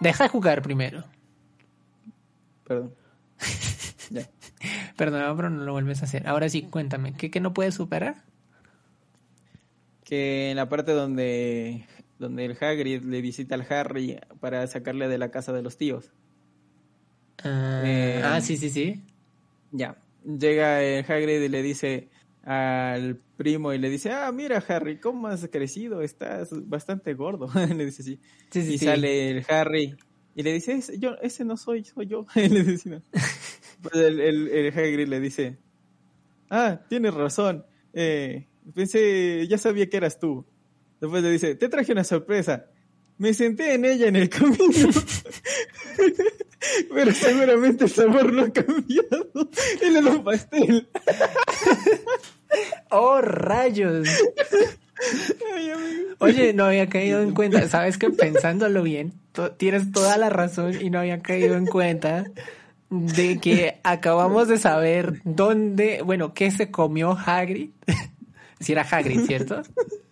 Deja de jugar primero. Perdón. ya. Perdón, pero no lo vuelves a hacer. Ahora sí, cuéntame, ¿qué, qué no puedes superar? Que en la parte donde, donde el Hagrid le visita al Harry para sacarle de la casa de los tíos. Ah, Eh, ah, sí, sí, sí. Ya. Llega el Hagrid y le dice al primo y le dice, ah, mira Harry, ¿cómo has crecido? Estás bastante gordo. le dice así. Sí, sí, y sí. sale el Harry y le dice, ese, yo, ese no soy, soy yo. le dice, no. Pues el, el, el Hagrid le dice, ah, tienes razón. Eh, pensé, ya sabía que eras tú. Después le dice, te traje una sorpresa. Me senté en ella en el camino. Pero seguramente el sabor no ha cambiado. Él era un pastel. ¡Oh, rayos! Ay. Oye, no había caído en cuenta. Sabes que pensándolo bien, tienes toda la razón y no había caído en cuenta de que acabamos de saber dónde, bueno, qué se comió Hagrid. Si era Hagrid, ¿cierto?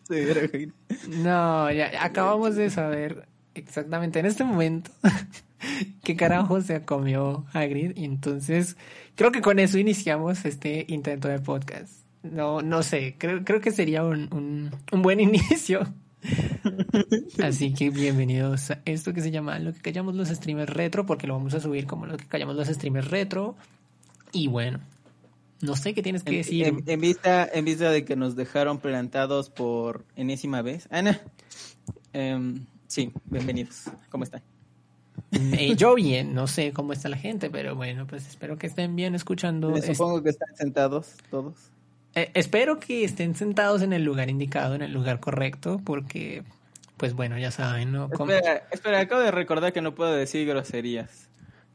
Sí, era Hagrid. No, ya acabamos de saber exactamente en este momento qué carajo se comió Hagrid y entonces creo que con eso iniciamos este intento de podcast. No, no sé, creo, creo que sería un, un, un buen inicio. Así que bienvenidos a esto que se llama lo que callamos los streamers retro, porque lo vamos a subir como lo que callamos los streamers retro. Y bueno, no sé qué tienes que En, decir. en- en vista, en vista de que nos dejaron plantados por enésima vez. Ana. Em, sí, bienvenidos. ¿Cómo están? Eh, yo bien, no sé cómo está la gente, pero bueno, pues espero que estén bien escuchando. Les Supongo que están sentados todos. Eh, espero que estén sentados en el lugar indicado, en el lugar correcto, porque, pues bueno, ya saben, ¿no? Como- Espera, espera, acabo de recordar que no puedo decir groserías.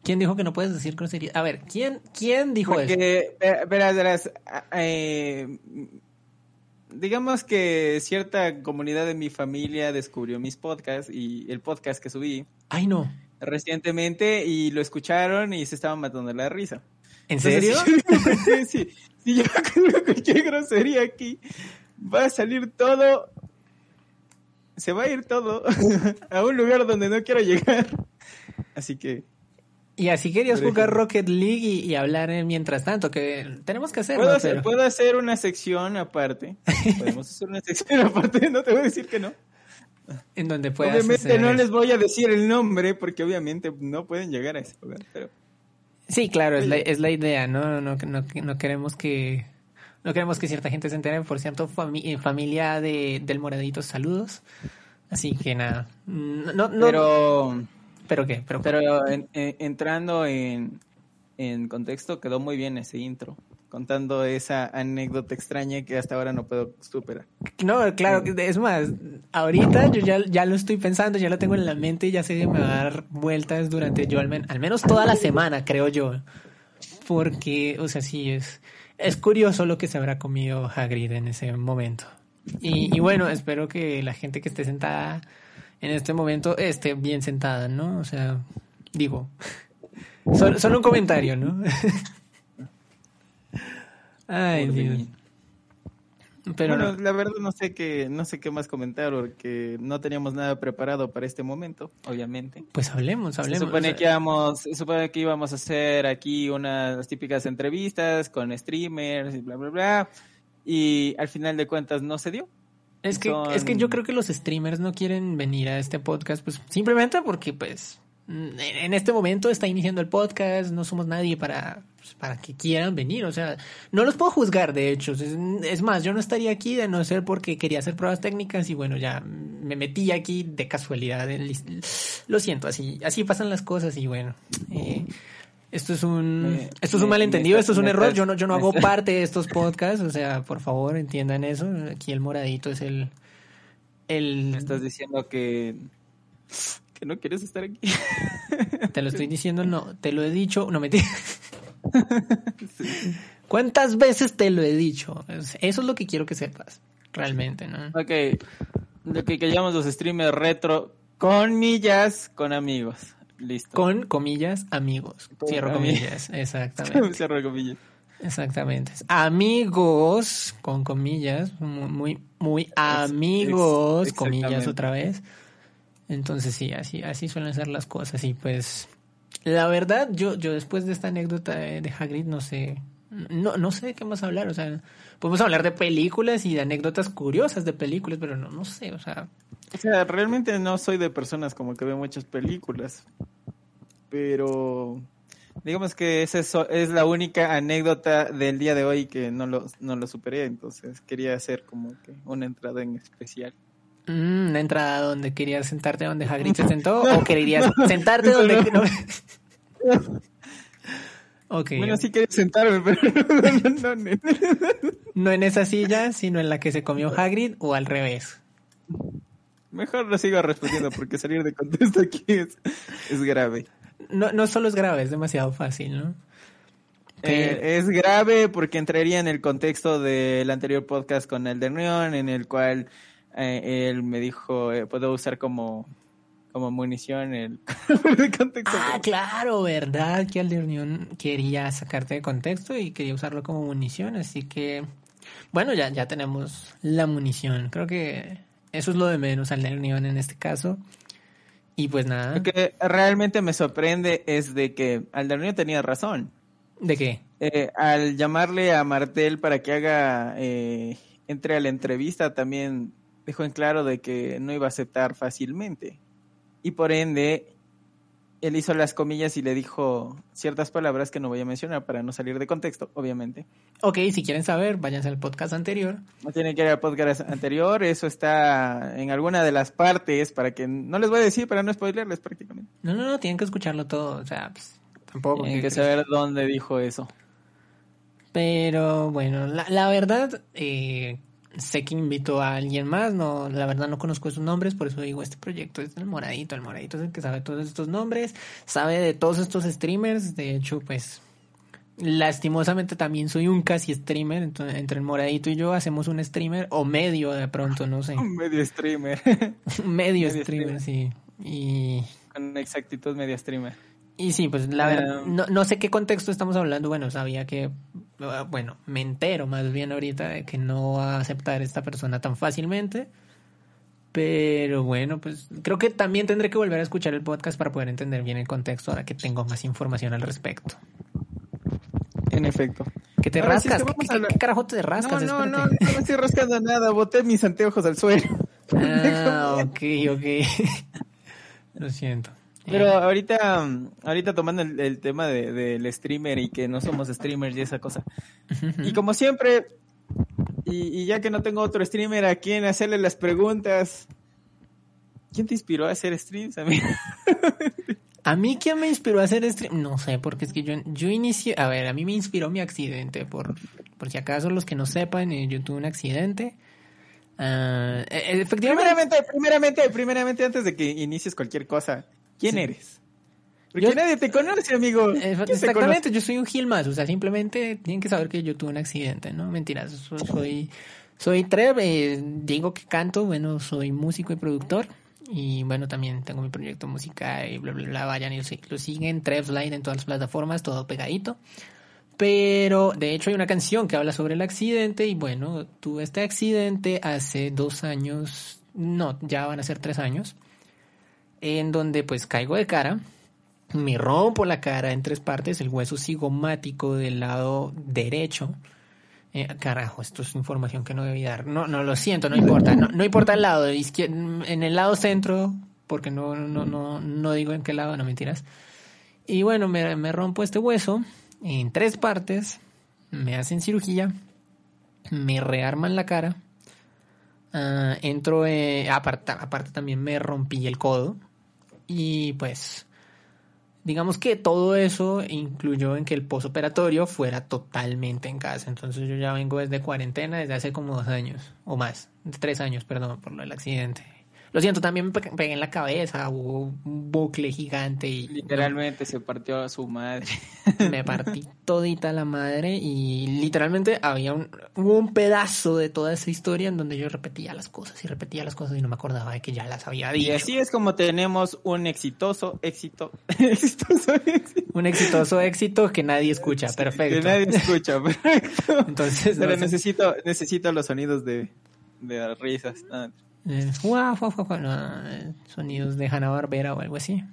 ¿Quién dijo que no puedes decir groserías? A ver, ¿quién, quién dijo eso? Porque, espera, espera, verás, a- eh, digamos que cierta comunidad de mi familia descubrió mis podcasts y el podcast que subí Ay, no. recientemente y lo escucharon y se estaban matando la risa. ¿En Entonces, serio? sí, sí, si yo creo cualquier grosería aquí, va a salir todo, se va a ir todo a un lugar donde no quiero llegar. Así que Y así querías jugar. Rocket League y, y hablar en mientras tanto, que tenemos que hacerlo. puedo hacer, pero- puedo hacer una sección aparte. Podemos hacer una sección aparte, no te voy a decir que no. En donde puedas obviamente hacer no les voy a decir el nombre porque obviamente no pueden llegar a ese lugar, pero Sí, claro, es la, es la idea, ¿no? No, no, no queremos que no queremos que cierta gente se entere. Por cierto, fami- eh, familia de, del Moradito, saludos. Así que nada. No, no, pero ¿pero qué? ¿Pero? Pero en- en- entrando en, en contexto, quedó muy bien ese intro, contando esa anécdota extraña que hasta ahora no puedo superar. No, claro, es más, ahorita yo ya, ya lo estoy pensando, ya lo tengo en la mente y ya sé que me va a dar vueltas durante yo al, men- al menos toda la semana, creo yo. Porque, o sea, sí, es, es curioso lo que se habrá comido Hagrid en ese momento. Y, bueno, espero que la gente que esté sentada en este momento esté bien sentada, ¿no? O sea, digo, solo un comentario, ¿no? Ay, Dios. Pero bueno, no. la verdad no sé qué, no sé qué más comentar porque no teníamos nada preparado para este momento, obviamente. Pues hablemos, Se hablemos. supone O sea, que íbamos, se supone que íbamos a hacer aquí unas típicas entrevistas con streamers y bla bla bla. Y al final de cuentas no se dio. Es que, Son- es que yo creo que los streamers no quieren venir a este podcast, pues simplemente porque, pues, en este momento está iniciando el podcast, no somos nadie para, pues, para que quieran venir, o sea, no los puedo juzgar, de hecho. Es, más, yo no estaría aquí de no ser porque quería hacer pruebas técnicas y bueno, ya me metí aquí de casualidad. Lo siento, así, así pasan las cosas y bueno. eh, esto es un, Me- esto es un me- malentendido, me esto es un error. Yo no, yo no hago parte de estos podcasts, o sea, por favor entiendan eso. Aquí el moradito es el, el, Me estás diciendo que que no quieres estar aquí. Te lo estoy diciendo, no, te lo he dicho, no me ¿Cuántas veces te lo he dicho? Eso es lo que quiero que sepas, realmente, ¿no? Ok, lo que llamamos los streamers retro, con millas, con amigos. Listo. Con comillas, amigos. Cierro comillas, exactamente. Cierro comillas. Exactamente. Amigos, con comillas, muy, muy amigos, comillas otra vez. Entonces sí, así, así suelen ser las cosas. Y pues, la verdad, yo, yo después de esta anécdota de, Hagrid no sé, no, no sé de qué más hablar. O sea, podemos hablar de películas y de anécdotas curiosas de películas, pero no, no sé, o sea. O sea, realmente no soy de personas como que ven muchas películas. Pero digamos que esa es, es, la única anécdota del día de hoy que no lo, no lo superé, entonces quería hacer como que una entrada en especial. Mm, ¿Una entrada donde querías sentarte donde Hagrid se sentó o querías sentarte donde... No, okay. Bueno, sí quería sentarme, pero no, no, no, en esa silla, sino en la que se comió Hagrid o al revés. Mejor lo sigo respondiendo porque salir de contexto aquí es, es grave. No, no solo es grave, es demasiado fácil, ¿no? Eh, es grave porque entraría en el contexto del anterior podcast con el de Neon, en el cual eh, él me dijo, eh, puedo usar como, como munición el, contexto. Ah, claro, verdad que Aldernion quería sacarte de contexto y quería usarlo como munición, así que, bueno, ya, ya tenemos la munición. Creo que eso es lo de menos, Aldernion en este caso. Y pues nada. Lo que realmente me sorprende es de que Aldernion tenía razón. ¿De qué? Eh, al llamarle a Martel para que haga, entre a la entrevista, también dejó en claro de que no iba a aceptar fácilmente. Y por ende, él hizo las comillas y le dijo ciertas palabras que no voy a mencionar para no salir de contexto, obviamente. Ok, si quieren saber, váyanse al podcast anterior. No tienen que ir al podcast anterior, eso está en alguna de las partes para que no les voy a decir para no spoilerles prácticamente. No, no, no, tienen que escucharlo todo, o sea, pues, tampoco. Tienen que saber dónde dijo eso. Pero bueno, la, la verdad, eh, sé que invitó a alguien más, no, la verdad no conozco sus nombres, por eso digo, este proyecto es el moradito, el moradito es el que sabe todos estos nombres, sabe de todos estos streamers, de hecho, pues, lastimosamente también soy un casi streamer, entonces entre el moradito y yo hacemos un streamer, o medio de pronto, no sé. Un medio streamer. medio, streamer, sí. Y... Con exactitud medio streamer. Y sí, pues la verdad, no, no sé qué contexto estamos hablando. Bueno, sabía que, bueno, me entero más bien ahorita de que no va a aceptar esta persona tan fácilmente. Pero bueno, pues creo que también tendré que volver a escuchar el podcast para poder entender bien el contexto ahora que tengo más información al respecto. En efecto. ¿Qué te rascas? ¿Qué, carajo te rascas? No, no, no, no, me estoy rascando nada. Boté mis anteojos al suelo. Ah, ok, ok. Lo siento. Pero ahorita, ahorita tomando el, tema del streamer y que no somos streamers y esa cosa. Y como siempre, y, ya que no tengo otro streamer a quien hacerle las preguntas, ¿quién te inspiró a hacer streams, a mí? ¿A mí quién me inspiró a hacer stream? No sé, porque es que yo, yo inicié, a ver, a mí me inspiró mi accidente, por, por si acaso los que no sepan, eh, yo tuve un accidente. Uh, efectivamente. Primeramente, primeramente, primeramente, antes de que inicies cualquier cosa, ¿Quién eres? Porque nadie te conoce, amigo. Exactamente, yo soy un Gil más, o sea, simplemente tienen que saber que yo tuve un accidente, ¿no? Mentiras, soy, soy Trev, eh, digo que canto, bueno, soy músico y productor. Y bueno, también tengo mi proyecto musical y bla, bla, bla. Vayan y lo siguen. Trev Line en todas las plataformas, todo pegadito. Pero de hecho hay una canción que habla sobre el accidente. Y bueno, tuve este accidente hace dos años. No, ya van a ser tres años en donde pues caigo de cara, me rompo la cara en tres partes, el hueso cigomático del lado derecho. Eh, carajo, esto es información que no debí dar. No, no, lo siento, no importa. No, importa el lado, en el lado centro, porque no, no, no, no digo en qué lado, no mentiras. Y bueno, me, me rompo este hueso en tres partes, me hacen cirugía, me rearman la cara, uh, entro, eh, aparte también me rompí el codo, y pues, digamos que todo eso incluyó en que el posoperatorio fuera totalmente en casa. Entonces yo ya vengo desde cuarentena desde hace como dos años, o más, tres años, perdón, por del accidente. Lo siento, también me pe- pegué en la cabeza, hubo un bucle gigante y Literalmente se partió a su madre. me partí todita la madre y literalmente había un, hubo un pedazo de toda esa historia en donde yo repetía las cosas y repetía las cosas y no me acordaba de que ya las había Y dicho. así es como tenemos un exitoso éxito. exitoso éxito. Un exitoso éxito que nadie escucha, perfecto. Que nadie escucha, perfecto. Entonces, Pero no sé. necesito, necesito los sonidos de, de las risas. Ah, Eh, no, eh, sonidos de Hanna Barbera o algo así.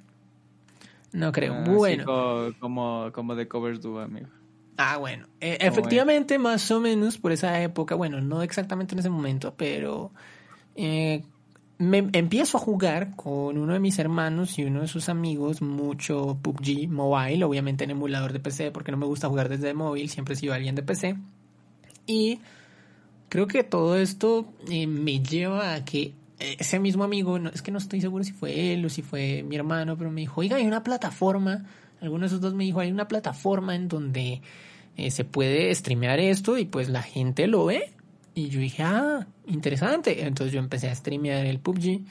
No creo. así bueno. co- como, como de covers do, amigo. Ah, bueno. Eh, efectivamente, más o menos por esa época, bueno, no exactamente en ese momento, pero eh, me empiezo a jugar con uno de mis hermanos y uno de sus amigos mucho PUBG Mobile, obviamente en emulador de PC, porque no me gusta jugar desde móvil, siempre he sido alguien de PC. Y creo que todo esto eh, me lleva a que ese mismo amigo, no, es que no estoy seguro si fue él o si fue mi hermano, pero me dijo, oiga, hay una plataforma, alguno de esos dos me dijo, hay una plataforma en donde eh, se puede streamear esto y pues la gente lo ve. Y yo dije, ah, interesante. Entonces yo empecé a streamear el PUBG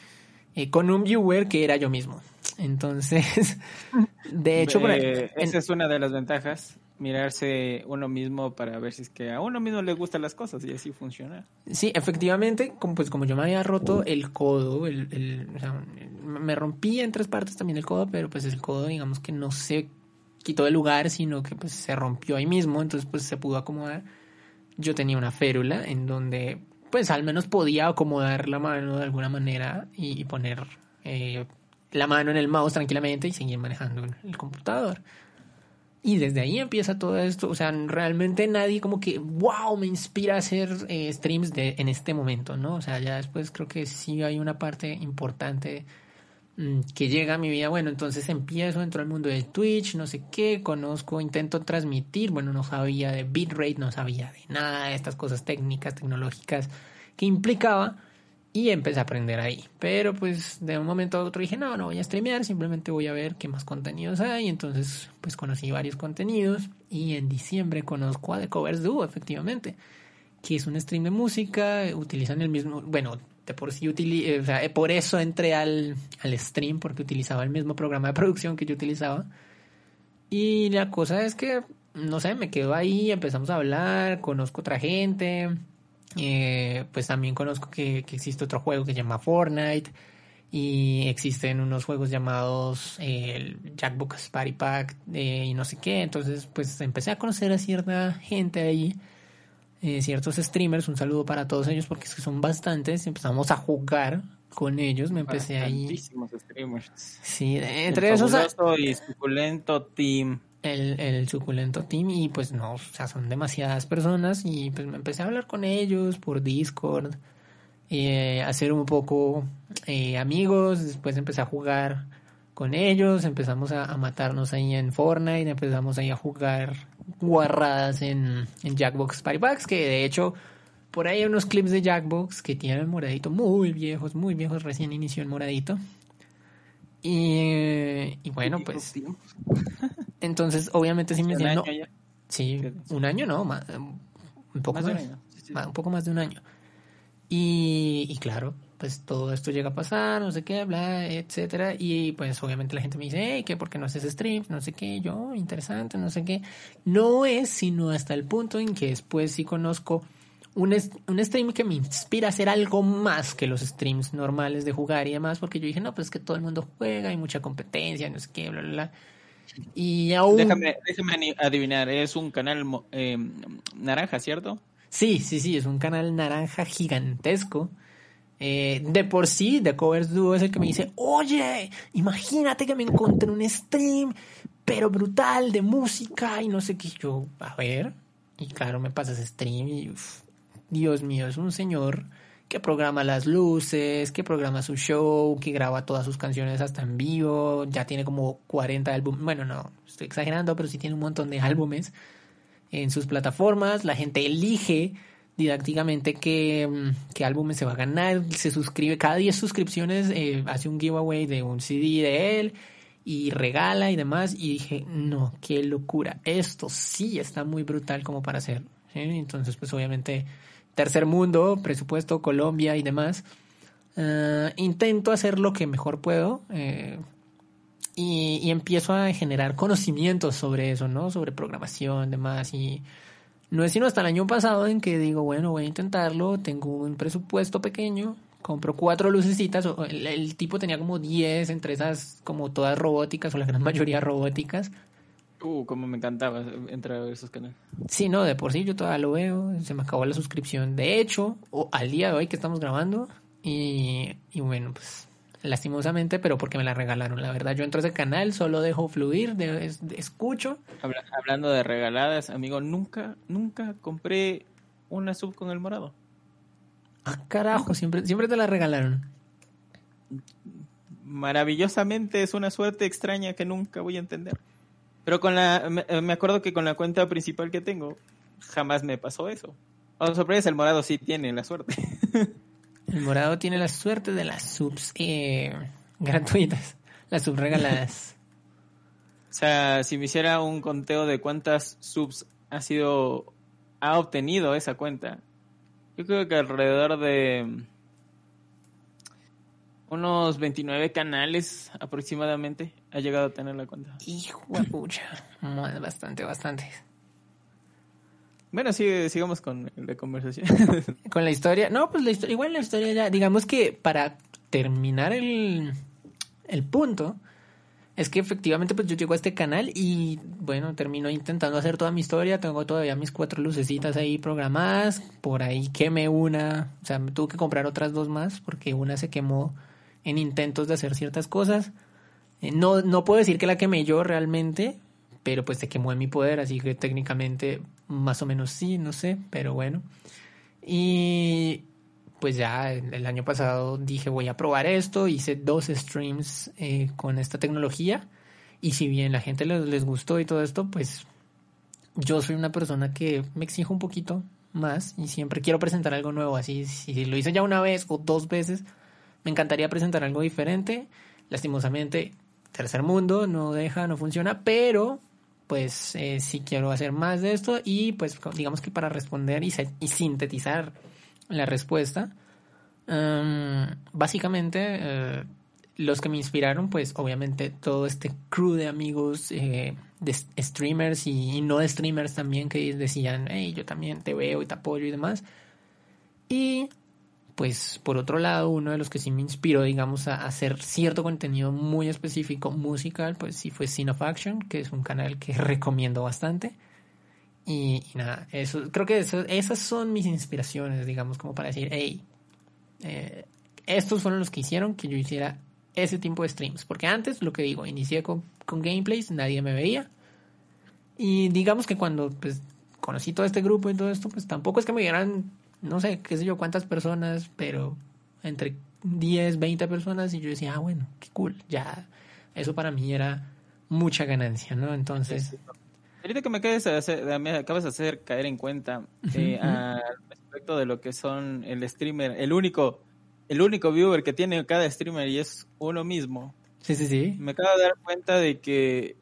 eh, con un viewer que era yo mismo. Entonces, de hecho, por ahí- en- esa es una de las ventajas. Mirarse uno mismo para ver si es que a uno mismo le gustan las cosas y así funciona. Sí, efectivamente, como, pues como yo me había roto el codo, el, el- o sea, me rompí en tres partes también el codo, pero pues el codo digamos que no se quitó del lugar, sino que pues se rompió ahí mismo, entonces pues se pudo acomodar. Yo tenía una férula en donde pues al menos podía acomodar la mano de alguna manera y, y poner eh, la mano en el mouse tranquilamente y seguir manejando el computador. Y desde ahí empieza todo esto. O sea, realmente nadie como que, wow, me inspira a hacer eh, streams de, en este momento, ¿no? O sea, ya después creo que sí hay una parte importante mm, que llega a mi vida. Bueno, entonces empiezo dentro del mundo de Twitch, no sé qué, conozco, intento transmitir. Bueno, no sabía de bitrate, no sabía de nada de estas cosas técnicas, tecnológicas que implicaba. Y empecé a aprender ahí. Pero pues de un momento a otro dije, no, no voy a streamear, simplemente voy a ver qué más contenidos hay. Entonces pues conocí varios contenidos y en diciembre conozco a The Covers Duo, efectivamente, que es un stream de música, utilizan el mismo, bueno, de por sí utili eh, o sea, eh, por eso entré al, al stream porque utilizaba el mismo programa de producción que yo utilizaba. Y la cosa es que, no sé, me quedo ahí, empezamos a hablar, conozco otra gente, eh, pues también conozco que, que existe otro juego que se llama Fortnite y existen unos juegos llamados eh, el Jackbox Party Pack eh, y no sé qué. Entonces, pues empecé a conocer a cierta gente ahí, eh, ciertos streamers. Un saludo para todos ellos porque es que son bastantes. Empezamos a jugar con ellos. Me empecé ahí. Streamers. Sí, entre El esos. a- fabuloso y suculento team. El, el suculento team y pues no, o sea, son demasiadas personas y pues me empecé a hablar con ellos por Discord, eh, hacer un poco eh, amigos, después empecé a jugar con ellos, empezamos a, a matarnos ahí en Fortnite, empezamos ahí a jugar guarradas en, en Jackbox Party Packs, que de hecho por ahí hay unos clips de Jackbox que tienen moradito muy viejos, muy viejos, recién inició el moradito. Y, y bueno, pues entonces, obviamente sí me Un decían, no, sí, un año no, más, un poco Más más, de un más- poco más de un año. Y, y claro, pues todo esto llega a pasar, no sé qué, bla, etcétera, y pues obviamente la gente me dice, hey, que por qué no haces streams, no sé qué, yo, interesante, no sé qué. No es sino hasta el punto en que después sí conozco un, un stream que me inspira a hacer algo más que los streams normales de jugar y demás, porque yo dije, no, pues es que todo el mundo juega, hay mucha competencia, no sé qué, bla, bla, bla. Y aún... Déjame, déjame adivinar, es un canal eh, naranja, ¿cierto? Sí, sí, sí, es un canal naranja gigantesco. Eh, de por sí, The Covers Duo es el que me dice, oye, imagínate que me encontré un stream, pero brutal, de música y no sé qué. Yo, a ver, y claro, me pasa ese stream y, uf, Dios mío, es un señor que programa las luces, que programa su show, que graba todas sus canciones hasta en vivo, ya tiene como 40 álbumes, bueno, no, estoy exagerando, pero sí tiene un montón de álbumes en sus plataformas, la gente elige didácticamente qué, mm, álbumes se va a ganar, se suscribe, cada 10 suscripciones eh, hace un giveaway de un CD de él y regala y demás y dije, no, qué locura, esto sí está muy brutal como para hacer, ¿sí? entonces pues obviamente tercer mundo, presupuesto, Colombia y demás, Eh, intento hacer lo que mejor puedo eh, y, empiezo a generar conocimientos sobre eso, ¿no? Sobre programación, demás. Y no es sino hasta el año pasado en que digo, bueno, voy a intentarlo, tengo un presupuesto pequeño, compro cuatro lucecitas, el, el tipo tenía como 10 entre esas, como todas robóticas, o la gran mayoría robóticas. Uh, como me encantaba entrar a ver esos canales. Sí, no, de por sí yo todavía lo veo, se me acabó la suscripción. De hecho, o al día de hoy que estamos grabando, y, y bueno, pues lastimosamente, pero porque me la regalaron. La verdad, yo entro a ese canal, solo dejo fluir, de- es- de- escucho. Habla- hablando de regaladas, amigo, nunca, nunca compré una sub con el morado. Ah, carajo, siempre, siempre te la regalaron. Maravillosamente es una suerte extraña que nunca voy a entender. Pero con la, me, eh, me acuerdo que con la cuenta principal que tengo, jamás me pasó eso. Oh, sorpresa, el morado sí tiene la suerte. El morado tiene la suerte de las subs eh, gratuitas, las subs regaladas. O sea, si me hiciera un conteo de cuántas subs ha sido, ha obtenido esa cuenta, yo creo que alrededor de unos 29 canales aproximadamente ha llegado a tener la cuenta. Hijo de pucha, bastante, bastante. Bueno, sigue, sigamos con la conversación. Con la historia, no, pues la historia, igual la historia ya, digamos que para terminar el, el punto, es que efectivamente pues yo llego a este canal y bueno, termino intentando hacer toda mi historia, tengo todavía mis cuatro lucecitas ahí programadas, por ahí quemé una, o sea, me tuve que comprar otras dos más porque una se quemó en intentos de hacer ciertas cosas. Eh, No, no puedo decir que la quemé yo realmente, pero pues se quemó en mi poder, así que técnicamente más o menos sí, no sé, pero bueno. Y pues ya el año pasado dije voy a probar esto, hice dos streams eh, con esta tecnología y si bien la gente les, les gustó y todo esto, pues yo soy una persona que me exijo un poquito más y siempre quiero presentar algo nuevo, así si lo hice ya una vez o dos veces, me encantaría presentar algo diferente. Lastimosamente, tercer mundo no deja, no funciona, pero pues eh, sí quiero hacer más de esto y pues digamos que para responder y, sintetizar la respuesta, em, básicamente eh, los que me inspiraron, pues obviamente todo este crew de amigos, eh, de streamers y, no streamers también que decían, hey, yo también te veo y te apoyo y demás. Y pues por otro lado, uno de los que sí me inspiró, digamos, a hacer cierto contenido muy específico musical, pues sí fue Scene of Action, que es un canal que recomiendo bastante. Y, nada, eso, creo que esas son mis inspiraciones, digamos, como para decir, hey, eh, estos fueron los que hicieron que yo hiciera ese tipo de streams. Porque antes, lo que digo, inicié con, con gameplays, nadie me veía. Y digamos que cuando pues conocí todo este grupo y todo esto, pues tampoco es que me vieran, no sé, qué sé yo, cuántas personas, pero entre 10, 20 personas y yo decía, ah, bueno, qué cool, ya, eso para mí era mucha ganancia, ¿no? Entonces, Ahorita que me, hacer, me acabas de hacer caer en cuenta eh, respecto de lo que son el streamer, el único, el único viewer que tiene cada streamer y es uno mismo. sí, sí, sí. Me acabo de dar cuenta de que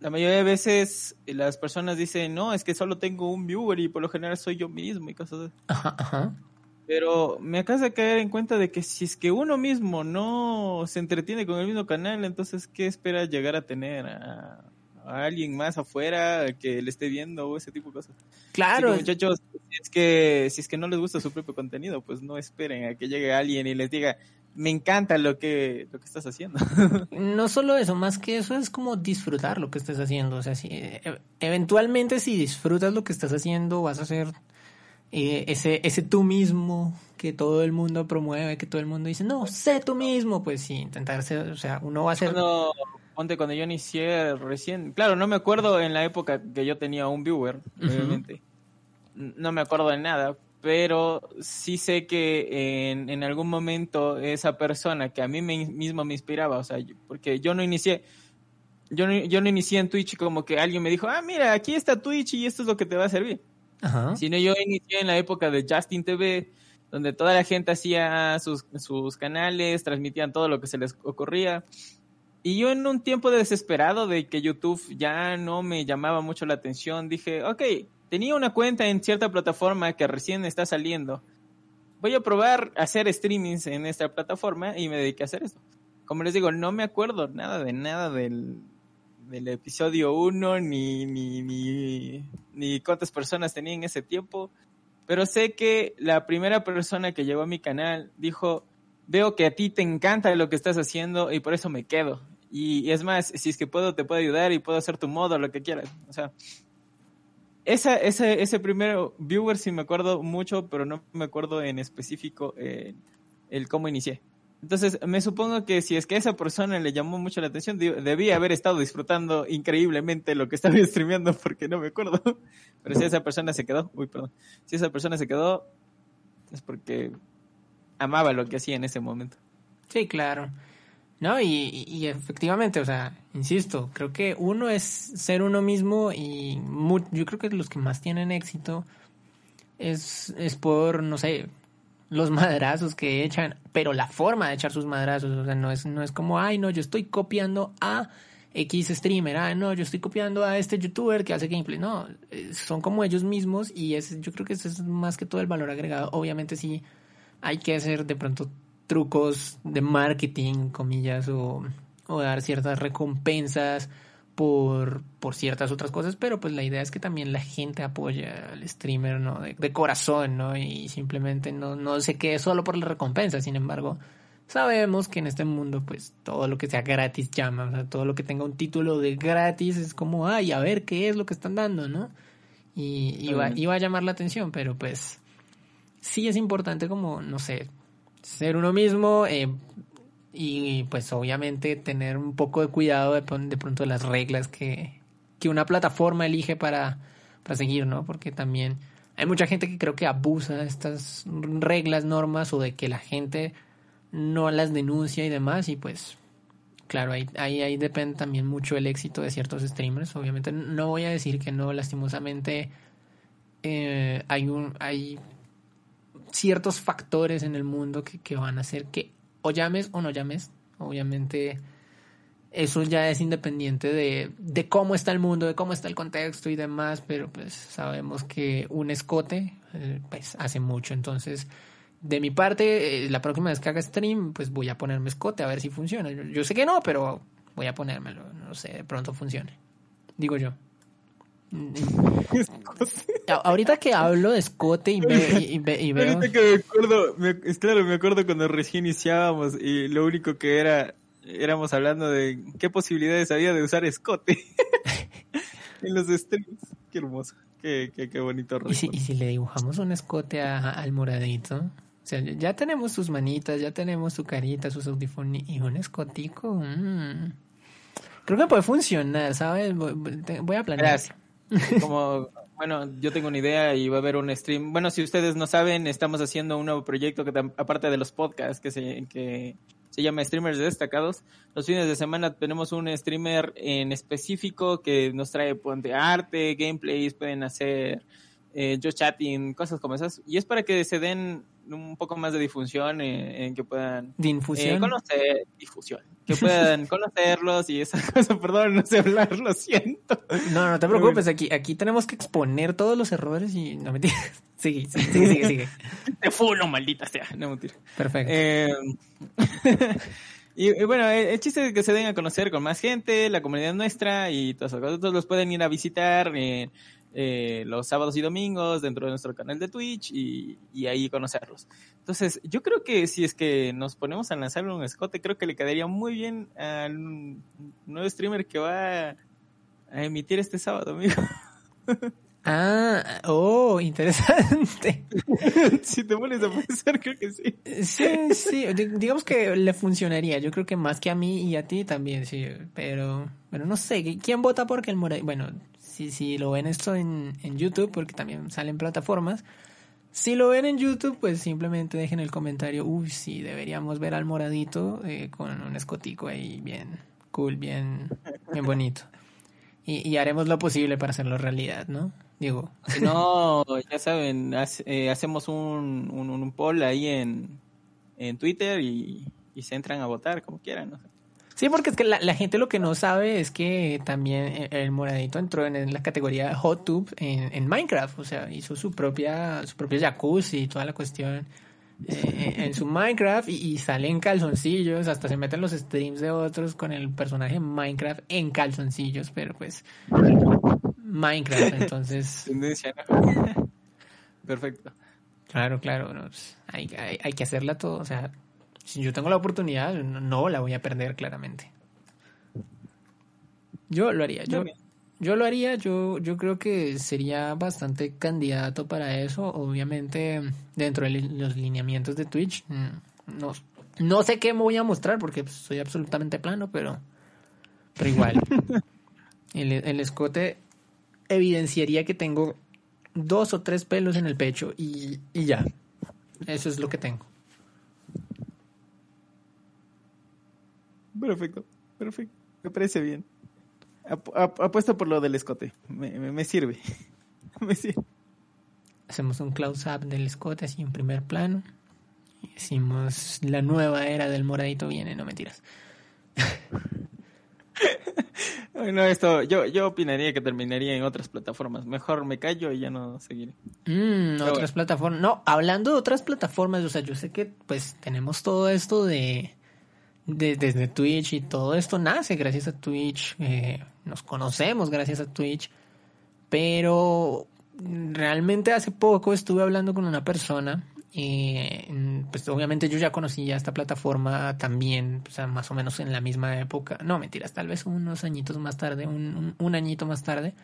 la mayoría de veces las personas dicen, no, es que solo tengo un viewer y por lo general soy yo mismo y cosas así. Ajá, ajá. Pero me acabas de caer en cuenta de que si es que uno mismo no se entretiene con el mismo canal, entonces ¿qué espera llegar a tener a, a alguien más afuera que le esté viendo o ese tipo de cosas? Claro, que, muchachos, si es que si es que no les gusta su propio contenido, pues no esperen a que llegue alguien y les diga, me encanta lo que lo que estás haciendo. no solo eso, más que eso es como disfrutar lo que estés haciendo. O sea, si, eh, eventualmente si disfrutas lo que estás haciendo, vas a ser eh, ese, ese tú mismo que todo el mundo promueve, que todo el mundo dice, no, sé tú mismo. Pues sí, intentar ser, o sea, uno va a ser... Cuando, ponte, cuando yo inicié recién, claro, no me acuerdo en la época que yo tenía un viewer, obviamente. No me acuerdo de nada, pero sí sé que en, en algún momento esa persona que a mí me, mismo me inspiraba, o sea, yo- porque yo no inicié, yo no, yo no inicié en Twitch como que alguien me dijo, ah, mira, aquí está Twitch y esto es lo que te va a servir. Ajá. Sino yo inicié en la época de Justin TV, donde toda la gente hacía sus, sus canales, transmitían todo lo que se les ocurría. Y yo en un tiempo desesperado de que YouTube ya no me llamaba mucho la atención, dije, ok, tenía una cuenta en cierta plataforma que recién está saliendo. voy a probar hacer streamings en esta plataforma y me dediqué a hacer esto. Como les digo, no me acuerdo nada de nada del, del episodio 1, ni, ni, ni, cuántas personas tenía en ese tiempo, pero sé que la primera persona que llegó a mi canal dijo, veo que a ti te encanta lo que estás haciendo y por eso me quedo. Y, es más, si es que puedo, te puedo ayudar y puedo hacer tu modo, lo que quieras. O sea, esa, ese, ese primer viewer sí me acuerdo mucho, pero no me acuerdo en específico eh, el cómo inicié. Entonces, me supongo que si es que esa persona le llamó mucho la atención, debía haber estado disfrutando increíblemente lo que estaba streameando porque no me acuerdo. Pero si esa persona se quedó, uy, perdón, si esa persona se quedó, es porque amaba lo que hacía en ese momento. Sí, claro. No, y, y, efectivamente, o sea, insisto, creo que uno es ser uno mismo y yo creo que los que más tienen éxito es, es por, no sé, los madrazos que echan, pero la forma de echar sus madrazos, o sea, no es, no es como, ay, no, yo estoy copiando a X streamer, ah, no, yo estoy copiando a este youtuber que hace gameplay, no, eh, son como ellos mismos y es, yo creo que ese es más que todo el valor agregado, obviamente sí hay que hacer de pronto trucos de marketing, comillas, o, o dar ciertas recompensas por, por ciertas otras cosas, pero pues la idea es que también la gente apoya al streamer, ¿no? De, corazón, ¿no? Y simplemente no, no se quede solo por la recompensa, sin embargo, sabemos que en este mundo, pues todo lo que sea gratis llama, o sea, todo lo que tenga un título de gratis es como, ay, a ver qué es lo que están dando, ¿no? Y, y va a llamar la atención, pero pues sí es importante como, no sé, ser uno mismo eh, y pues obviamente tener un poco de cuidado de, de pronto de las reglas que, que una plataforma elige para, para seguir, ¿no? Porque también hay mucha gente que creo que abusa de estas reglas, normas o de que la gente no las denuncia y demás y pues claro, ahí, ahí, ahí depende también mucho el éxito de ciertos streamers. Obviamente no voy a decir que no, lastimosamente eh, hay un hay ciertos factores en el mundo que, que van a hacer que o llames o no llames. Obviamente eso ya es independiente de, de, cómo está el mundo, de cómo está el contexto y demás, pero pues sabemos que un escote eh, pues hace mucho. Entonces, de mi parte, eh, la próxima vez que haga stream, pues voy a ponerme escote a ver si funciona. yo sé que no, pero voy a ponérmelo. No sé, de pronto funcione. Digo yo. Ahorita que hablo de escote y, y, veo... Ahorita que me acuerdo, es claro, me acuerdo cuando recién iniciábamos y lo único que era, éramos hablando de qué posibilidades había de usar escote en los streams. Qué hermoso, qué, qué, bonito. ¿Y si, ¿Y si, le dibujamos un escote al moradito? O sea, ya tenemos sus manitas, ya tenemos su carita, sus audífonos y un escotico. Mm. Creo que puede funcionar, ¿sabes? Voy, a planear. Como, bueno, yo tengo una idea y va a haber un stream. Bueno, si ustedes no saben, estamos haciendo un nuevo proyecto que aparte de los podcasts que se, que se llama Streamers Destacados. Los fines de semana tenemos un streamer en específico que nos trae ponte arte, gameplays, pueden hacer eh, yo chatting, cosas como esas. Y es para que se den un poco más de difusión en, que puedan eh, conocer difusión que puedan conocerlos y esa cosa perdón no sé hablar lo siento. No no te preocupes aquí aquí tenemos que exponer todos los errores y no mentira. Sigue sigue sigue sigue te funo maldita sea. No mentira. Perfecto. Eh, y, bueno el, chiste es que se den a conocer con más gente la comunidad nuestra y todas esas cosas. Todos los pueden ir a visitar eh, eh, los sábados y domingos dentro de nuestro canal de Twitch y, ahí conocerlos. Entonces, yo creo que si es que nos ponemos a lanzar un escote, creo que le quedaría muy bien al nuevo streamer que va a emitir este sábado, amigo. Ah, oh, interesante. si te pones a pensar, creo que sí. Sí, sí, digamos que le funcionaría. Yo creo que más que a mí y a ti también, sí. Pero, bueno, no sé, ¿quién vota porque el Moray? Bueno, si, si lo ven esto en, en YouTube, porque también salen plataformas, si lo ven en YouTube, pues simplemente dejen el comentario, uy, sí, deberíamos ver al moradito eh, con un escotico ahí bien cool, bien, bien bonito. Y, y, haremos lo posible para hacerlo realidad, ¿no? Digo. No, ya saben, eh, hacemos un, un, un, poll ahí en, en Twitter y, y se entran a votar como quieran, ¿no? Sí, porque es que la, la, gente lo que no sabe es que también el moradito entró en, la categoría Hot Tube en, en, Minecraft, o sea, hizo su propia, su propio jacuzzi y toda la cuestión. eh, en su Minecraft y, y sale en calzoncillos, hasta se meten los streams de otros con el personaje Minecraft en calzoncillos, pero pues Minecraft, entonces... Perfecto. Claro, claro, no, pues, hay, hay, hay que hacerla todo, o sea, si yo tengo la oportunidad, no, la voy a perder claramente. Yo lo haría, yo, yo lo haría, yo, yo creo que sería bastante candidato para eso, obviamente dentro de los lineamientos de Twitch. mm, No, no sé qué me voy a mostrar porque pues, soy absolutamente plano, pero, pero igual. el, el escote evidenciaría que tengo dos o tres pelos en el pecho y, y ya. Eso es lo que tengo. Perfecto, perfecto. Me parece bien. Ap- ap- apuesto por lo del escote. Me, me- me sirve. me sirve. Hacemos un close-up del escote así en primer plano. Y decimos, la nueva era del moradito viene, no mentiras. No, esto, yo, yo opinaría que terminaría en otras plataformas. Mejor me callo y ya no seguiré. Mm, otras bueno. plataformas. No, hablando de otras plataformas, o sea, yo sé que pues tenemos todo esto de, de- desde Twitch y todo esto nace gracias a Twitch. eh, nos conocemos gracias a Twitch. Pero realmente hace poco estuve hablando con una persona. eh, pues obviamente yo ya conocía esta plataforma también, o sea, más o menos en la misma época. No, mentiras, tal vez unos añitos más tarde, un añito más tarde.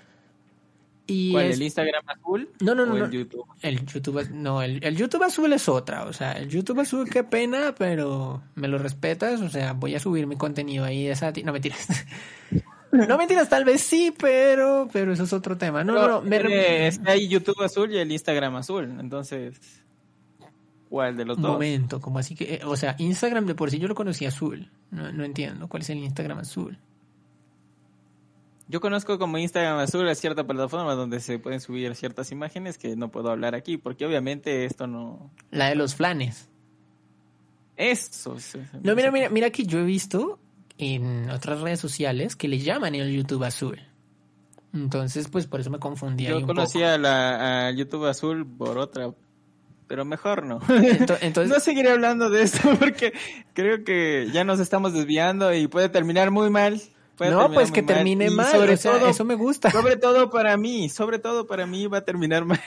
Y ¿Cuál? es- ¿El Instagram azul? No, no, no, ¿O el no. YouTube? el YouTube, no, el, el YouTube azul es otra, o sea, el YouTube azul qué pena, pero me lo respetas, o sea, voy a subir mi contenido ahí de esa, no mentiras. No mentiras, tal vez sí, pero, pero eso es otro tema. No, no, no, me Tiene- está ahí YouTube azul y el Instagram azul. Entonces, ¿cuál de los dos? momento, como así que, eh, o sea, Instagram de por sí yo lo conocí azul. No, no entiendo cuál es el Instagram azul. Yo conozco como Instagram azul a cierta plataforma donde se pueden subir ciertas imágenes que no puedo hablar aquí porque obviamente esto no... La de los flanes. Eso. No, mira, mira, mira que yo he visto en otras redes sociales que le llaman el YouTube azul. Entonces, pues por eso me confundí ahí Yo un conocía la a YouTube azul por otra, pero mejor no. Entonces, no seguiré hablando de esto porque creo que ya nos estamos desviando y puede terminar muy mal. No, pues que termine Y mal, Sobre o sea, todo, eso me gusta. sobre todo para mí, sobre todo para mí va a terminar mal,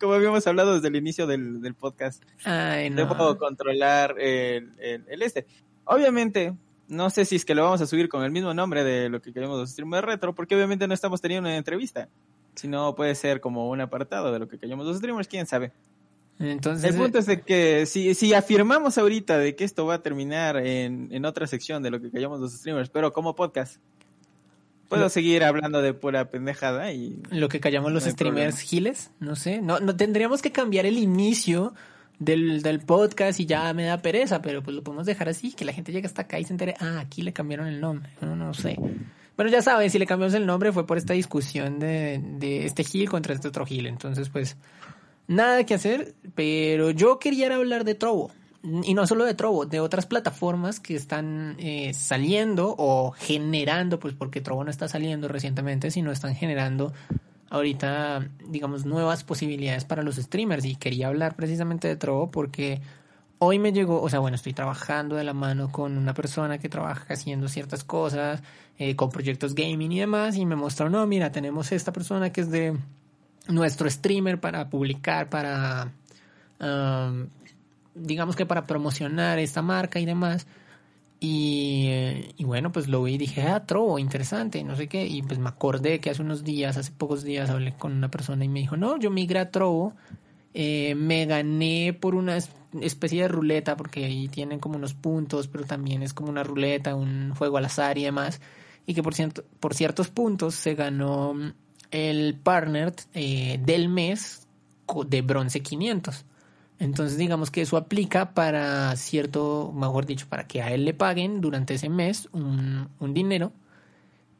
como habíamos hablado desde el inicio del, del podcast. Ay, no. Debo controlar el, el, el este. Obviamente, no sé si es que lo vamos a subir con el mismo nombre de lo que queremos los streamers retro, porque obviamente no estamos teniendo una entrevista. sino puede ser como un apartado de lo que callamos los streamers, quién sabe. Entonces, El punto es de que si, si afirmamos ahorita de que esto va a terminar en, en otra sección de lo que callamos los streamers, pero como podcast, puedo seguir hablando de pura pendejada y lo que callamos los No streamers problema. giles, no sé, no, no tendríamos que cambiar el inicio del, del podcast y ya me da pereza, pero pues lo podemos dejar así, que la gente llegue hasta acá y se entere, ah, aquí le cambiaron el nombre, no, no sé. Bueno, ya saben, si le cambiamos el nombre fue por esta discusión de, de este Gil contra este otro Gil, entonces pues nada que hacer, pero yo quería hablar de Trovo. Y no solo de Trovo, de otras plataformas que están eh, saliendo o generando, pues porque Trovo no está saliendo recientemente, sino están generando ahorita, digamos, nuevas posibilidades para los streamers. Y quería hablar precisamente de Trovo porque hoy me llegó, o sea, bueno, estoy trabajando de la mano con una persona que trabaja haciendo ciertas cosas, eh, con proyectos gaming y demás, y me mostró, no, mira, tenemos esta persona que es de nuestro streamer para publicar, para, um, digamos que para promocionar esta marca y demás. Y, y bueno, pues lo vi y dije, ah, Trovo, interesante, no sé qué. Y pues me acordé que hace unos días, hace pocos días, hablé con una persona y me dijo, no, yo migré a Trovo, eh, me gané por una es- especie de ruleta, porque ahí tienen como unos puntos, pero también es como una ruleta, un juego al azar y demás. Y que por, cierto, por ciertos puntos se ganó mm, el partner eh, del mes de bronce 500. Entonces digamos que eso aplica para cierto, mejor dicho, para que a él le paguen durante ese mes un, un dinero.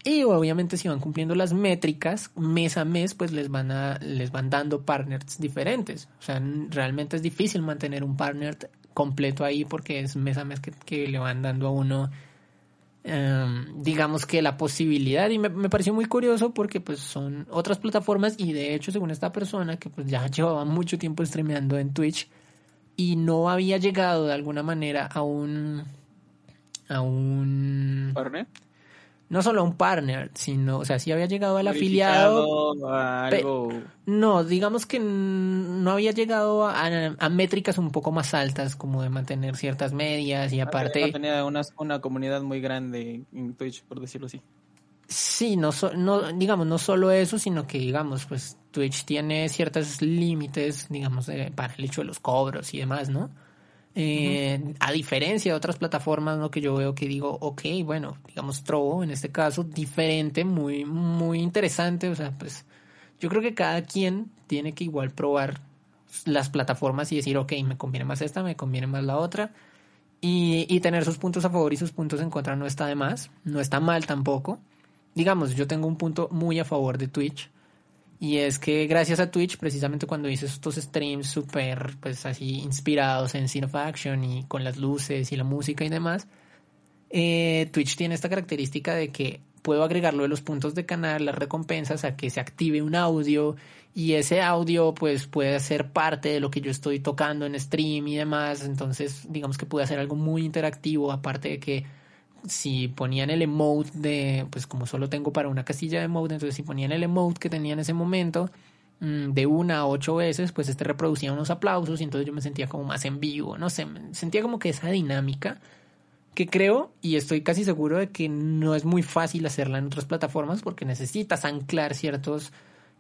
Y obviamente si van cumpliendo las métricas mes a mes, pues les van a, les van dando partners diferentes. O sea, realmente es difícil mantener un partner completo ahí porque es mes a mes que, que le van dando a uno em, digamos que la posibilidad y me, pareció muy curioso porque pues son otras plataformas y de hecho según esta persona que pues ya llevaba mucho tiempo streameando en Twitch y no había llegado de alguna manera a un a un. No solo a un partner, sino, o sea, sí había llegado al afiliado. A algo... No, digamos que no había llegado a, a métricas un poco más altas, como de mantener ciertas medias y aparte... No tenía una, una comunidad muy grande en Twitch, por decirlo así. Sí, no, so- no, digamos, no solo eso, sino que, digamos, pues Twitch tiene ciertos límites, digamos, eh, para el hecho de los cobros y demás, ¿no? Eh, A diferencia de otras plataformas, ¿no? Que yo veo que digo, ok, bueno, digamos, Trovo, en este caso, diferente, muy, muy interesante, o sea, pues yo creo que cada quien tiene que igual probar las plataformas y decir, ok, me conviene más esta, me conviene más la otra. Y, y tener sus puntos a favor y sus puntos en contra no está de más, no está mal tampoco. Digamos, yo tengo un punto muy a favor de Twitch. Y es que gracias a Twitch, precisamente cuando hice estos streams súper, pues así, inspirados en Scene of Action y con las luces y la música y demás, eh, Twitch tiene esta característica de que puedo agregarlo de los puntos de canal, las recompensas, a que se active un audio y ese audio pues puede ser parte de lo que yo estoy tocando en stream y demás. Entonces, digamos que puede hacer algo muy interactivo, aparte de que si ponían el emote de, pues como solo tengo para una casilla de emote, entonces si ponían el emote que tenía en ese momento mm, de una a ocho veces, pues este reproducía unos aplausos y entonces yo me sentía como más en vivo, no sé, sentía como que esa dinámica que creo y estoy casi seguro de que no es muy fácil hacerla en otras plataformas porque necesitas anclar ciertos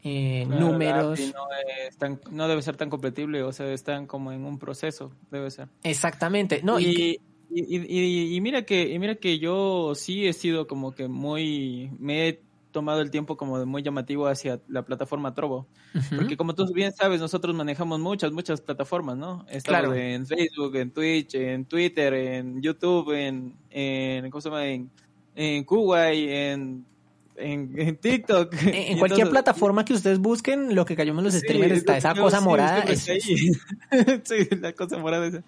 eh, Claro, números. No, es tan- no debe ser tan compatible, o sea, están como en un proceso, debe ser. Exactamente, no, y, y, que- y, y- y- mira que y mira que yo sí he sido como que muy me he tomado el tiempo como de muy llamativo hacia la plataforma Trovo porque como tú bien sabes nosotros manejamos muchas muchas plataformas no estamos Claro. en Facebook en Twitch en Twitter en YouTube en en ¿cómo se llama? en en Kuwait en en, en TikTok en, cualquier entonces- plataforma que ustedes busquen, lo que cayó en los Sí, streamers está esa cosa morada. es- sí, la cosa morada esa.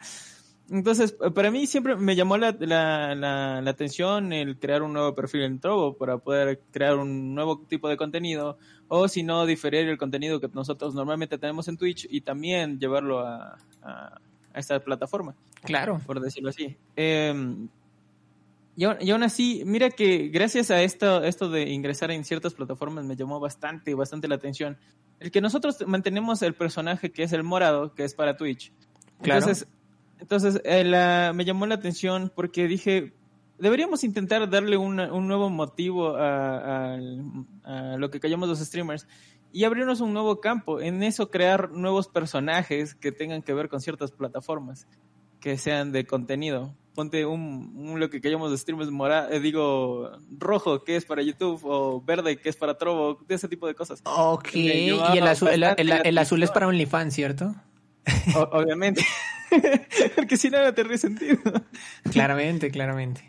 Entonces, para mí siempre me llamó la, la, la, la atención el crear un nuevo perfil en Trovo para poder crear un nuevo tipo de contenido o si no, diferir el contenido que nosotros normalmente tenemos en Twitch y también llevarlo a, a, a esta plataforma Claro. por decirlo así. Eh, y, aún, y aún así, mira que gracias a esto, esto de ingresar en ciertas plataformas me llamó bastante, bastante la atención. El que nosotros mantenemos el personaje que es el morado, que es para Twitch. Claro. Entonces, entonces eh, la- me llamó la atención porque dije, deberíamos intentar darle una- un nuevo motivo a, a lo que callamos los streamers y abrirnos un nuevo campo. En eso crear nuevos personajes que tengan que ver con ciertas plataformas que sean de contenido. Ponte un, un lo que callamos los streamers morado, digo rojo que es para YouTube o verde que es para Trovo, de ese tipo de cosas. Ok, y el azul, el, azul es para OnlyFans, ¿cierto? O- obviamente. Porque si no, no tendría sentido. Claramente, claramente.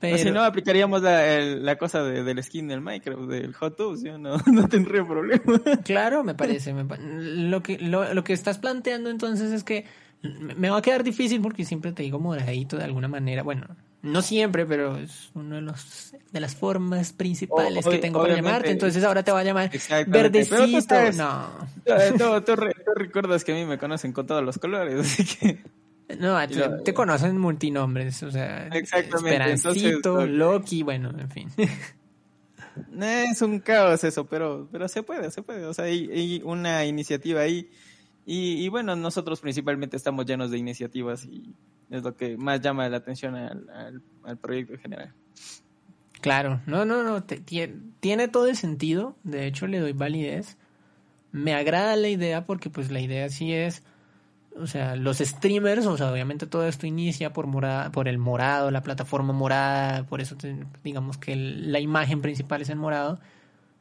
Pero, O si no, aplicaríamos la, el- la cosa de- del skin del Minecraft, del Hot Tubs, ¿sí no? No tendría problema. claro, me parece. me lo, que, lo, lo que estás planteando entonces es que me va a quedar difícil porque siempre te digo moradito de alguna manera. Bueno, no siempre, pero es uno de los de las formas principales O- que tengo para llamarte. Entonces ahora te va a llamar. Pero tú verdecito. sabes- No. tú, tú re- tú recuerdas que a mí me conocen con todos los colores, así que... No, te, lo- te conocen multinombres, o sea, Exactamente, Esperancito, entonces, Loki, bueno, en fin. Es un caos eso, pero, pero se puede, se puede. O sea, hay, hay una iniciativa ahí. Y, y bueno, nosotros principalmente estamos llenos de iniciativas y es lo que más llama la atención al, al, al proyecto en general. Claro, no, no, no, te- tie- tiene todo el sentido, de hecho le doy validez. Me agrada la idea porque pues la idea sí es, o sea, los streamers, o sea, obviamente todo esto inicia por morada, por el morado, la plataforma morada, por eso te- digamos que el- la imagen principal es el morado,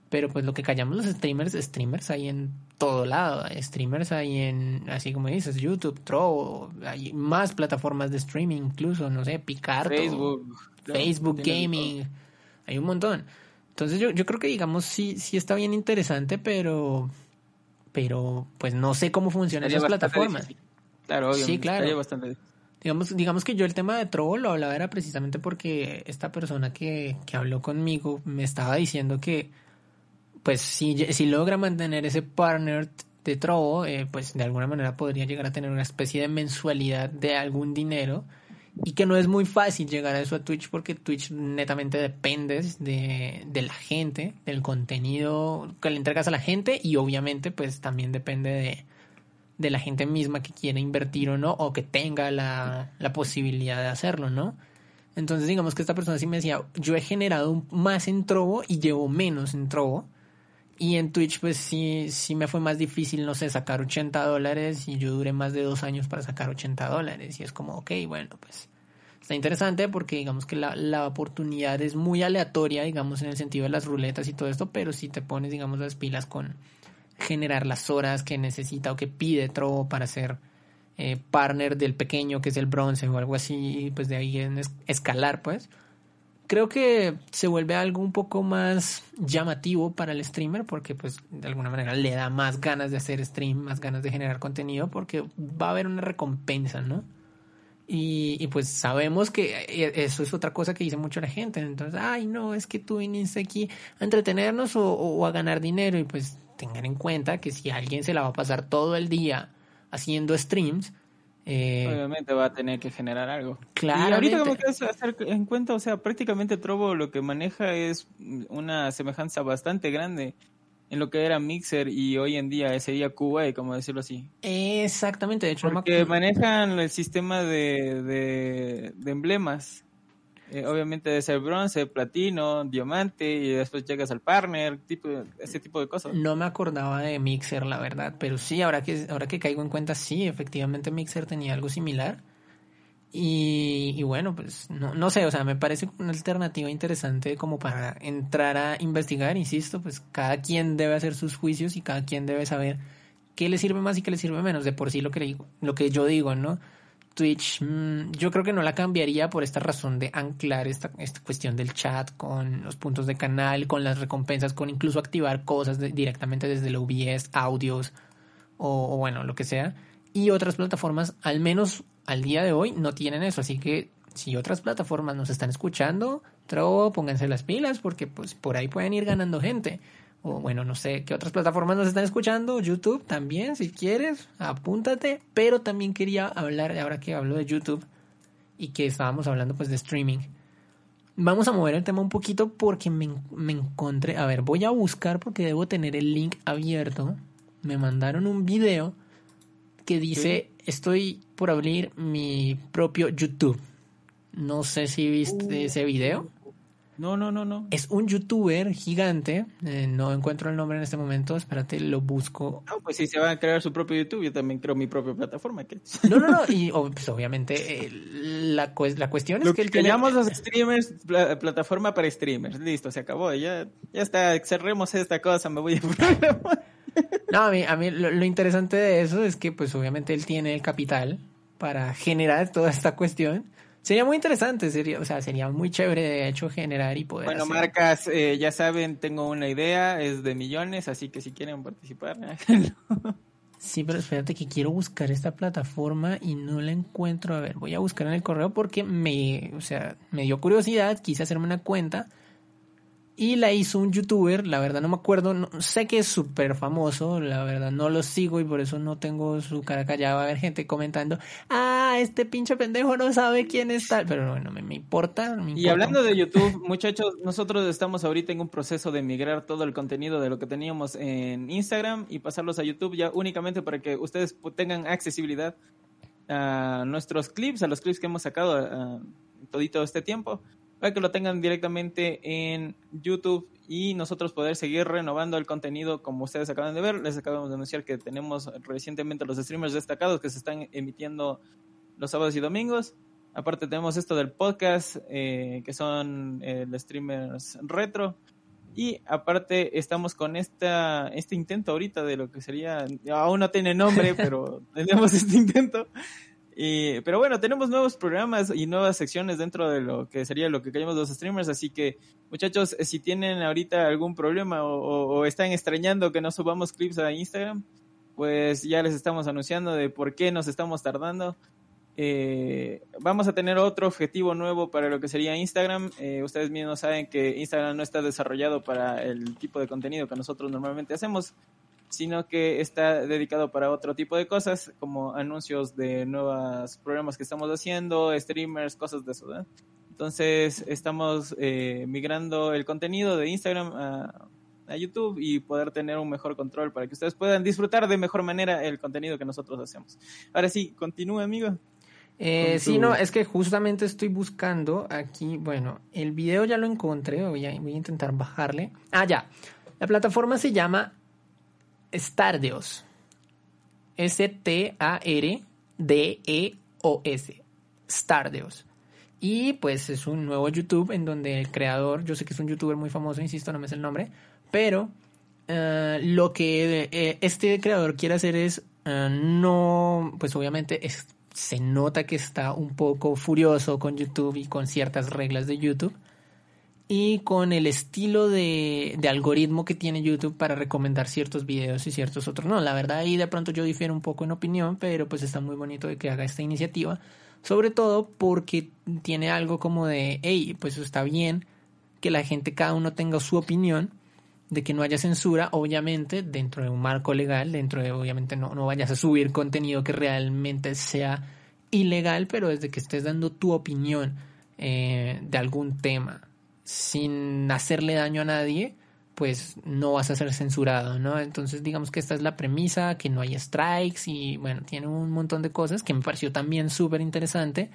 pero pues lo que callamos los streamers, streamers hay en todo lado, streamers hay en, así como dices, YouTube, Trovo, hay más plataformas de streaming incluso, no sé, Picarto. Facebook. Facebook Gaming, hay un montón. Entonces yo, yo creo que digamos sí, sí está bien interesante, pero pero pues no sé cómo funcionan esas plataformas. Claro, obviamente. Sí, claro. bastante. Digamos, digamos que yo el tema de Trovo lo hablaba era precisamente porque esta persona que, que habló conmigo me estaba diciendo que pues si, si logra mantener ese partner de Trovo, eh, pues de alguna manera podría llegar a tener una especie de mensualidad de algún dinero. Y que no es muy fácil llegar a eso a Twitch porque Twitch netamente depende de, de la gente, del contenido que le entregas a la gente. Y obviamente pues también depende de, de la gente misma que quiere invertir o no o que tenga la, la posibilidad de hacerlo, ¿no? Entonces digamos que esta persona sí me decía, yo he generado más en Trovo y llevo menos en Trovo y en Twitch, pues sí, sí me fue más difícil, no sé, sacar 80 dólares y yo duré más de dos años para sacar 80 dólares. Y es como, ok, bueno, pues está interesante porque digamos que la, la oportunidad es muy aleatoria, digamos, en el sentido de las ruletas y todo esto, pero si te pones, digamos, las pilas con generar las horas que necesita o que pide Trovo para ser eh, partner del pequeño que es el bronce o algo así, pues de ahí en escalar, pues creo que se vuelve algo un poco más llamativo para el streamer porque pues de alguna manera le da más ganas de hacer stream, más ganas de generar contenido porque va a haber una recompensa, ¿no? Y, pues sabemos que eh, eso es otra cosa que dice mucho la gente. Entonces, ay, no, es que tú viniste aquí a entretenernos o, o a ganar dinero. Y pues tengan en cuenta que si alguien se la va a pasar todo el día haciendo streams, eh, Obviamente va a tener que generar algo. Claro. Y ahorita como que hacer en cuenta, o sea, prácticamente Trovo lo que maneja es una semejanza bastante grande en lo que era Mixer y hoy en día sería QA, como decirlo así. Exactamente, de hecho. Porque manejan el sistema de, de emblemas. Eh, obviamente de ser bronce, platino, diamante y después llegas al partner, tipo, ese tipo de cosas. No me acordaba de Mixer, la verdad, pero sí, ahora que, ahora que caigo en cuenta, sí, efectivamente Mixer tenía algo similar. Y, y bueno, pues no, no sé, o sea, me parece una alternativa interesante como para entrar a investigar, insisto, pues cada quien debe hacer sus juicios y cada quien debe saber qué le sirve más y qué le sirve menos, de por sí lo que, lo que yo digo, ¿no? Twitch, mm, yo creo que no la cambiaría por esta razón de anclar esta, esta cuestión del chat con los puntos de canal, con las recompensas, con incluso activar cosas directamente desde el OBS, audios o, bueno, lo que sea. Y otras plataformas, al menos al día de hoy, no tienen eso. Así que si otras plataformas nos están escuchando, pónganse las pilas porque pues por ahí pueden ir ganando gente o bueno, no sé qué otras plataformas nos están escuchando, YouTube también, si quieres, apúntate, pero también quería hablar, ahora que hablo de YouTube y que estábamos hablando pues de streaming, vamos a mover el tema un poquito porque me, me encontré, a ver, voy a buscar porque debo tener el link abierto, me mandaron un video que dice, estoy por abrir mi propio YouTube. No sé si viste uh. ese video. No, no, no, no. Es un youtuber gigante. Eh, no encuentro el nombre en este momento. Espérate, lo busco. No, pues si se va a crear su propio YouTube, yo también creo mi propia plataforma. No, no, no. Y pues, obviamente eh, la, la cuestión es que, él tiene... los streamers, plataforma para streamers. Listo, se acabó. Ya, ya está, cerremos esta cosa, me voy a No, a mí, a mí lo, lo interesante de eso es que pues obviamente él tiene el capital para generar toda esta cuestión Sería muy interesante, sería, o sea, sería muy chévere de hecho generar y poder. Bueno, marcas, eh, ya saben, tengo una idea, es de millones, así que si quieren participar, Sí, pero espérate que quiero buscar esta plataforma y no la encuentro. A ver, voy a buscar en el correo porque me, o sea, me dio curiosidad, quise hacerme una cuenta y la hizo un youtuber, la verdad no me acuerdo, no, sé que es súper famoso, la verdad no lo sigo y por eso no tengo su cara callada. Va a haber gente comentando, ah, este pinche pendejo no sabe quién es tal, pero bueno, me, me, importa, Y hablando de YouTube, muchachos, nosotros estamos ahorita en un proceso de migrar todo el contenido de lo que teníamos en Instagram y pasarlos a YouTube ya únicamente para que ustedes tengan accesibilidad a nuestros clips, a los clips que hemos sacado uh, todito este tiempo para que lo tengan directamente en YouTube y nosotros poder seguir renovando el contenido como ustedes acaban de ver. Les acabamos de anunciar que tenemos recientemente los streamers destacados que se están emitiendo los sábados y domingos. Aparte tenemos esto del podcast, eh, que son eh, los streamers retro. Y aparte estamos con esta, este intento ahorita de lo que sería, aún no tiene nombre, pero tenemos este intento pero bueno, tenemos nuevos programas y nuevas secciones dentro de lo que sería lo que queremos los streamers, así que muchachos, si tienen ahorita algún problema o, están extrañando que no subamos clips a Instagram, pues ya les estamos anunciando de por qué nos estamos tardando. Eh, vamos a tener otro objetivo nuevo para lo que sería Instagram. Eh, ustedes mismos saben que Instagram no está desarrollado para el tipo de contenido que nosotros normalmente hacemos. Sino que está dedicado para otro tipo de cosas, como anuncios de nuevos programas que estamos haciendo, streamers, cosas de eso. Entonces estamos eh, migrando el contenido de Instagram a, YouTube y poder tener un mejor control para que ustedes puedan disfrutar de mejor manera el contenido que nosotros hacemos. Ahora sí, continúa, amigo. Eh, sí, no, es que justamente estoy buscando aquí, bueno, el video ya lo encontré, voy a, voy a intentar bajarle. Ah, ya. La plataforma se llama Stardeos. S-T-A-R-D-E-O-S. Stardeos. Y pues es un nuevo YouTube en donde el creador, yo sé que es un youtuber muy famoso, insisto, no me sé el nombre, pero eh, lo que eh, este creador quiere hacer es eh, no, pues obviamente se nota que está un poco furioso con YouTube y con ciertas reglas de YouTube y con el estilo de, algoritmo que tiene YouTube para recomendar ciertos videos y ciertos otros no. La verdad ahí de pronto yo difiero un poco en opinión, pero pues está muy bonito de que haga esta iniciativa, sobre todo porque tiene algo como de, hey, pues está bien que la gente cada uno tenga su opinión, de que no haya censura, obviamente dentro de un marco legal, dentro de obviamente no, no vayas a subir contenido que realmente sea ilegal, pero desde que estés dando tu opinión eh, de algún tema sin hacerle daño a nadie, pues no vas a ser censurado, ¿no? Entonces digamos que esta es la premisa, que no hay strikes y bueno, tiene un montón de cosas que me pareció también súper interesante.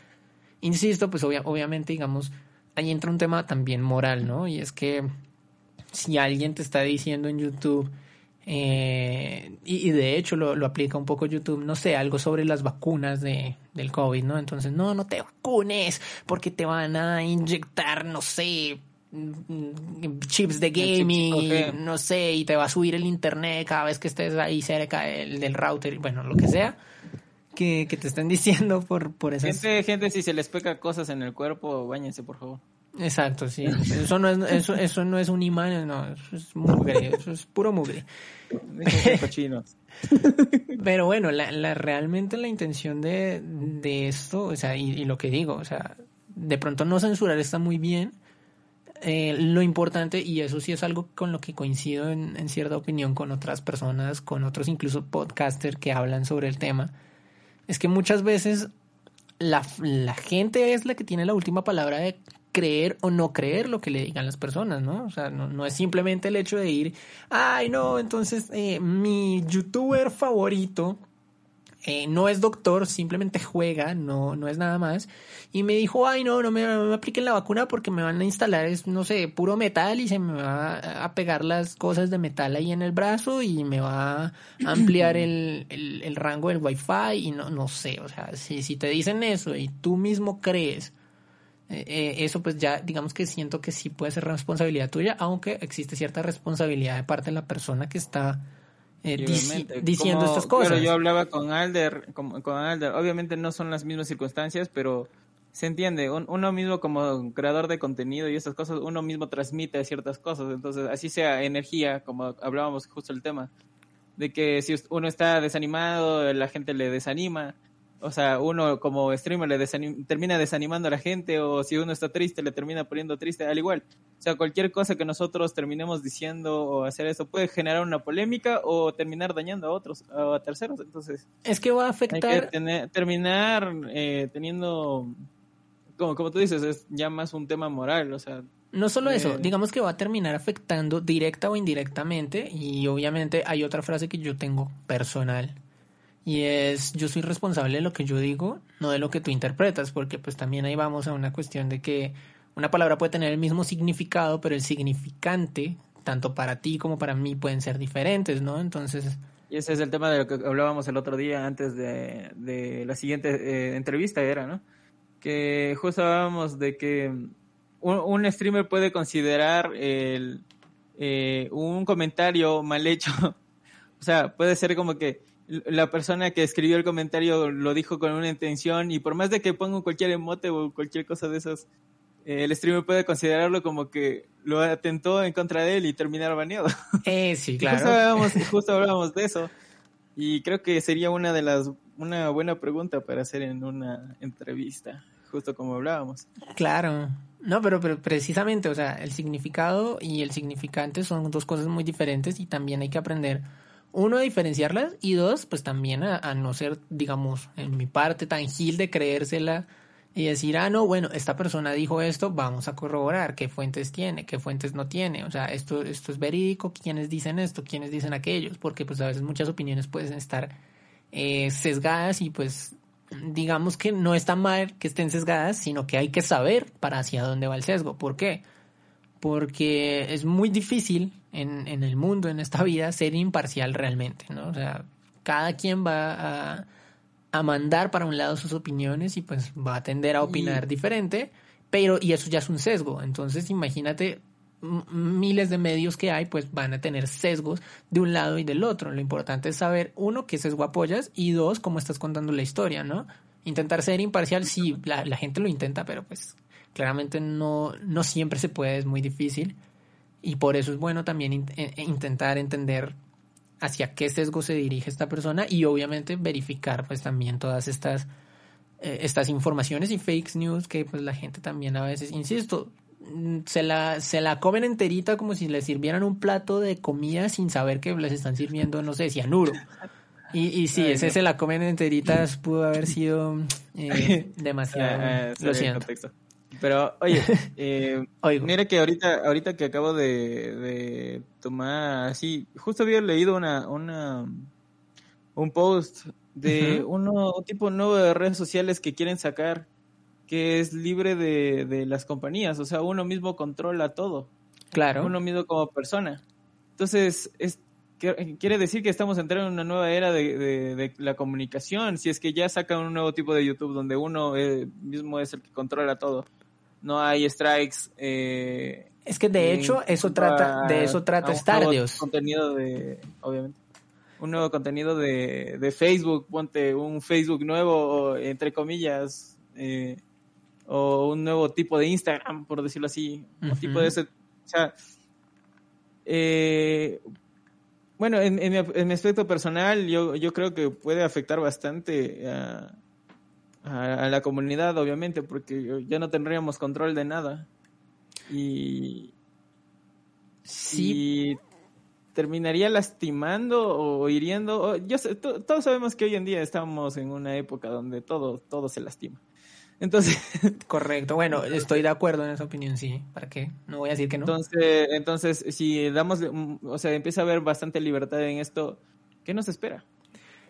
Insisto, pues obviamente digamos, ahí entra un tema también moral, ¿no? Y es que si alguien te está diciendo en YouTube, eh, y, de hecho lo, lo, aplica un poco YouTube, no sé, algo sobre las vacunas de, del COVID, ¿no? Entonces, no, no te vacunes porque te van a inyectar, no sé, chips de gaming, no sé, y te va a subir el internet cada vez que estés ahí cerca del, del router, bueno, lo que sea. Que, que te estén diciendo por, por esas... Gente, gente, si se les peca cosas en el cuerpo, bañense, por favor. Exacto, sí. Eso no es, eso, eso no es un imán, no, eso es mugre, eso es puro mugre. Pero bueno, la, la, realmente la intención de, de esto, o sea, y, y, lo que digo, o sea, de pronto no censurar está muy bien. Eh, lo importante, y eso sí es algo con lo que coincido en, en cierta opinión con otras personas, con otros incluso podcasters que hablan sobre el tema, es que muchas veces la, la gente es la que tiene la última palabra de creer o no creer lo que le digan las personas, ¿no? O sea, no, no es simplemente el hecho de ir, ay, no, entonces eh, mi youtuber favorito eh, no es doctor, simplemente juega, no, no es nada más. Y me dijo, ay, no, no me, apliquen la vacuna porque me van a instalar, es, no sé, puro metal y se me va a pegar las cosas de metal ahí en el brazo y me va a ampliar el, el, el rango del wifi y no, no sé, o sea, si, si te dicen eso y tú mismo crees eh, eso pues ya digamos que siento que sí puede ser responsabilidad tuya, aunque existe cierta responsabilidad de parte de la persona que está eh, diciendo estas cosas. Pero yo hablaba con Alder, con, con, Alder, obviamente no son las mismas circunstancias, pero se entiende, uno mismo como creador de contenido y esas cosas, uno mismo transmite ciertas cosas, entonces así sea energía, como hablábamos justo el tema, de que si uno está desanimado, la gente le desanima, o sea, uno como streamer le termina desanimando a la gente o si uno está triste le termina poniendo triste, al igual. O sea, cualquier cosa que nosotros terminemos diciendo o hacer eso puede generar una polémica o terminar dañando a otros, a terceros. Entonces, es que va a afectar. terminar eh, teniendo, como, como tú dices, es ya más un tema moral, o sea. No solo eso, digamos que va a terminar afectando directa o indirectamente y obviamente hay otra frase que yo tengo personal y es yo soy responsable de lo que yo digo, no de lo que tú interpretas, porque pues también ahí vamos a una cuestión de que una palabra puede tener el mismo significado, pero el significante, tanto para ti como para mí, pueden ser diferentes, ¿no? Entonces... Y ese es el tema de lo que hablábamos el otro día antes de, de la siguiente eh, entrevista, era, ¿no? Que justo hablábamos de que un, streamer puede considerar el, eh, un comentario mal hecho. o sea, puede ser como que la persona que escribió el comentario lo dijo con una intención y por más de que ponga cualquier emote o cualquier cosa de esas, eh, el streamer puede considerarlo como que lo atentó en contra de él y terminar baneado. Eh, sí, claro. Justo hablábamos, justo hablábamos de eso y creo que sería una de las una buena pregunta para hacer en una entrevista, justo como hablábamos. Claro. No, pero, pero precisamente, o sea, el significado y el significante son dos cosas muy diferentes y también hay que aprender uno, a diferenciarlas y dos, pues también a, no ser, digamos, en mi parte tan gil de creérsela y decir, ah, no, bueno, esta persona dijo esto, vamos a corroborar qué fuentes tiene, qué fuentes no tiene. O sea, esto, esto es verídico, quiénes dicen esto, quiénes dicen aquellos, porque pues a veces muchas opiniones pueden estar eh, sesgadas y pues digamos que no está mal que estén sesgadas, sino que hay que saber para hacia dónde va el sesgo. ¿Por qué? Porque es muy difícil en, en el mundo, en esta vida, ser imparcial realmente, ¿no? O sea, cada quien va a a mandar para un lado sus opiniones y pues va a tender a opinar diferente, pero y eso ya es un sesgo. Entonces imagínate miles de medios que hay, pues van a tener sesgos de un lado y del otro. Lo importante es saber, uno, qué sesgo apoyas y dos, cómo estás contando la historia, ¿no? Intentar ser imparcial, sí, la, la gente lo intenta, pero pues claramente no, no siempre se puede, es muy difícil. Y por eso es bueno también eh, intentar entender hacia qué sesgo se dirige esta persona y obviamente verificar pues también todas estas eh, estas informaciones y fake news que pues la gente también a veces, insisto, mm, se la, se la comen enterita como si le sirvieran un plato de comida sin saber que les están sirviendo, no sé, cianuro. Y, y sí, ese se la comen enteritas pudo haber sido eh, demasiado. Ah, ah, lo siento. Pero, oye, eh, mira que ahorita, ahorita que acabo de, tomar, así, justo había leído una, una un post de uno, un tipo nuevo de redes sociales que quieren sacar, que es libre de, de las compañías, o sea, uno mismo controla todo. Claro. Uno mismo como persona. Entonces, es, quiere decir que estamos entrando en una nueva era de, de, la comunicación, si es que ya sacan un nuevo tipo de YouTube donde uno eh, mismo es el que controla todo no hay strikes. Eh, es que de hecho eso trata, de eso trata Stardews. Contenido de, obviamente, un nuevo contenido de, de Facebook, ponte un Facebook nuevo, entre comillas, eh, o un nuevo tipo de Instagram, por decirlo así, un tipo de ese, o sea, eh, bueno, en, en, mi, aspecto personal, yo, yo creo que puede afectar bastante a, a, la comunidad, obviamente, porque ya no tendríamos control de nada. Y. Sí. terminaría lastimando o hiriendo. yo todos sabemos que hoy en día estamos en una época donde todo, todo se lastima. Entonces. Correcto. Bueno, estoy de acuerdo en esa opinión, sí. ¿Para qué? No voy a decir que no. Entonces, entonces si damos, o sea, empieza a haber bastante libertad en esto, ¿qué nos espera?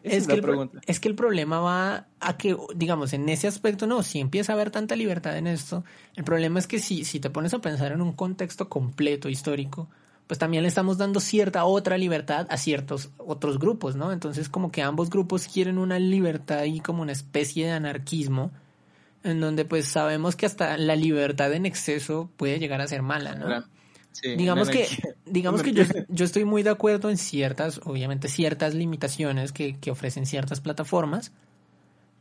Es, que el, es que el problema va a que, digamos, en ese aspecto no, si empieza a haber tanta libertad en esto, el problema es que si, si te pones a pensar en un contexto completo histórico, pues también le estamos dando cierta otra libertad a ciertos otros grupos, ¿no? Entonces como que ambos grupos quieren una libertad y como una especie de anarquismo, en donde pues sabemos que hasta la libertad en exceso puede llegar a ser mala, ¿no? Digamos que, digamos que yo, yo, estoy muy de acuerdo en ciertas, obviamente ciertas limitaciones que, que, ofrecen ciertas plataformas,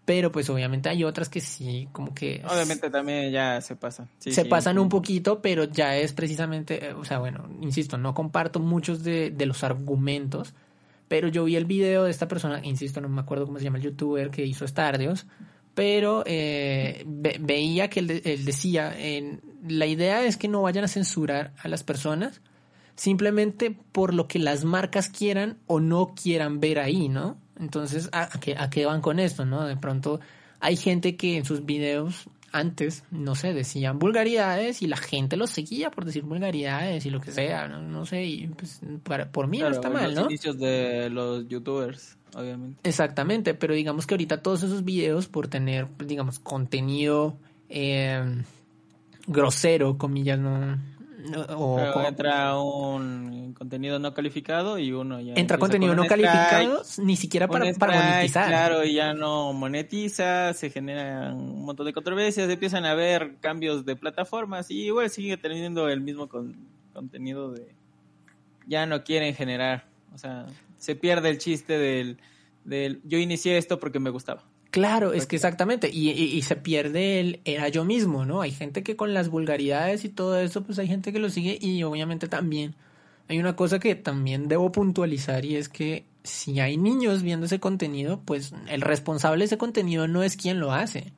pero pues obviamente hay otras que sí, como que... Obviamente también ya se pasan. se pasan un poquito, pero ya es precisamente, eh, o sea, bueno, insisto, no comparto muchos de, de los argumentos, pero yo vi el video de esta persona, insisto, no me acuerdo cómo se llama el youtuber que hizo Stardeos, pero eh, veía que él, decía, en, la idea es que no vayan a censurar a las personas simplemente por lo que las marcas quieran o no quieran ver ahí, ¿no? Entonces, ¿a, qué, ¿a qué van con esto, no? De pronto hay gente que en sus videos antes, no sé, decían vulgaridades y la gente los seguía por decir vulgaridades y lo que sea, no, no sé, y pues para, por mí no está mal, ¿no? Los inicios de los youtubers, obviamente. Exactamente, pero digamos que ahorita todos esos videos por tener, digamos, contenido eh, grosero, comillas, no, o, entra un contenido no calificado y uno ya entra contenido no calificado ni siquiera para, para, monetizar. claro y ya no monetiza se generan un montón de controversias empiezan a haber cambios de plataformas y igual sigue teniendo el mismo contenido de ya no quieren generar o sea se pierde el chiste del, del yo inicié esto porque me gustaba Claro, es que exactamente, y, y, se pierde el era yo mismo, ¿no? Hay gente que con las vulgaridades y todo eso, pues hay gente que lo sigue y obviamente también hay una cosa que también debo puntualizar y es que si hay niños viendo ese contenido, pues el responsable de ese contenido no es quien lo hace,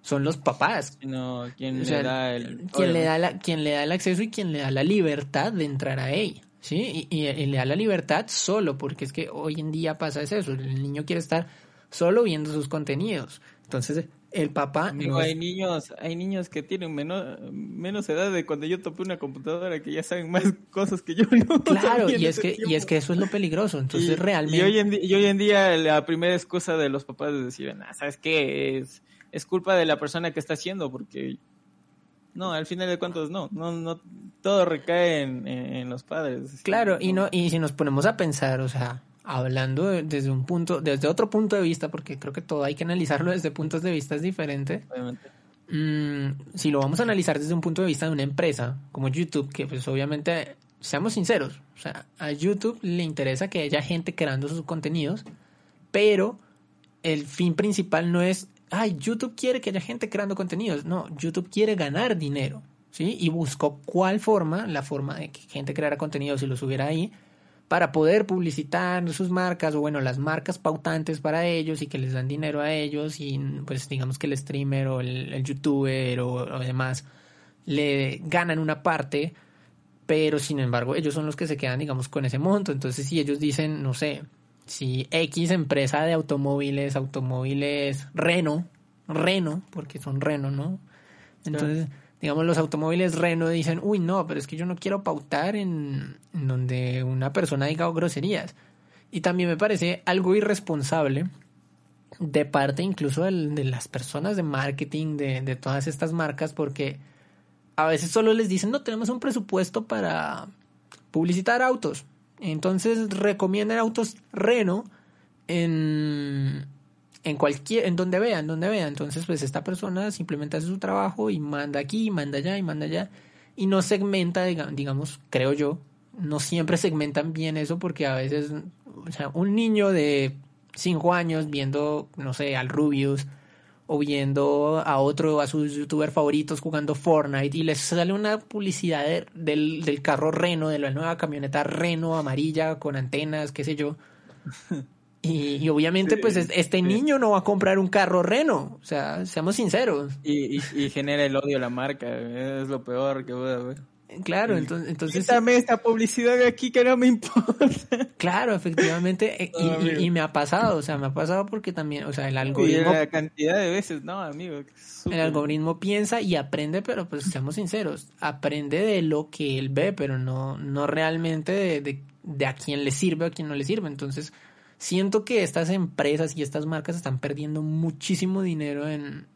son los papás. Sino quien le da el... Quien le da, la, quien le da el acceso y quien le da la libertad de entrar a él. ¿sí? Y, y, le da la libertad solo, porque es que hoy en día pasa eso, el niño quiere estar solo viendo sus contenidos. Entonces, el papá... Amigo, hay niños hay niños que tienen menos, menos edad de cuando yo topé una computadora que ya saben más cosas que yo no. Claro, y es, que, y es que eso es lo peligroso. Entonces, realmente... Y hoy, en, y hoy en día la primera excusa de los papás es decir, ah, ¿sabes qué? Es, es culpa de la persona que está haciendo, porque... No, al final de cuentas no, no, no, todo recae en, en los padres. Claro, y no, y si nos ponemos a pensar, o sea, hablando desde un punto, desde otro punto de vista, porque creo que todo hay que analizarlo desde puntos de vista diferentes. Obviamente. Mm, si lo vamos a analizar desde un punto de vista de una empresa como YouTube, que pues obviamente, seamos sinceros, o sea, a YouTube le interesa que haya gente creando sus contenidos, pero el fin principal no es, ay, YouTube quiere que haya gente creando contenidos, no, YouTube quiere ganar dinero, ¿sí? Y buscó cuál forma, la forma de que gente creara contenidos y lo subiera ahí, para poder publicitar sus marcas o bueno, las marcas pautantes para ellos y que les dan dinero a ellos y pues digamos que el streamer o el, youtuber o, o, demás le ganan una parte, pero sin embargo ellos son los que se quedan digamos con ese monto. Entonces si ellos dicen, no sé, si X empresa de automóviles, automóviles Renault, Renault, porque son Renault, ¿no? Entonces digamos, los automóviles Renault dicen, uy, no, pero es que yo no quiero pautar en, donde una persona diga groserías. Y también me parece algo irresponsable de parte incluso de, las personas de marketing de, de, todas estas marcas, porque a veces solo les dicen, no, tenemos un presupuesto para publicitar autos. Entonces recomiendan autos Renault en, en cualquier, en donde vea, en donde vea. Entonces, pues esta persona simplemente hace su trabajo y manda aquí, manda allá y manda allá. Y no segmenta, digamos, creo yo, no siempre segmentan bien eso porque a veces, o sea, un niño de 5 años viendo, no sé, al Rubius o viendo a otro, a sus youtubers favoritos jugando Fortnite y les sale una publicidad del, del carro Reno, de la nueva camioneta Reno amarilla con antenas, qué sé yo. Y, obviamente, pues este niño no va a comprar un carro Reno, o sea, seamos sinceros. Y, y, genera el odio a la marca, es lo peor que puede haber. Claro, entonces... entonces Quítame esta publicidad de aquí que no me importa. Claro, efectivamente, eh, y, y, me ha pasado, o sea, me ha pasado porque también, o sea, el algoritmo... Y la cantidad de veces, no, amigo. El algoritmo piensa y aprende, pero pues seamos sinceros, aprende de lo que él ve, pero no, no realmente de, de, de a quién le sirve o a quién no le sirve, entonces siento que estas empresas y estas marcas están perdiendo muchísimo dinero en,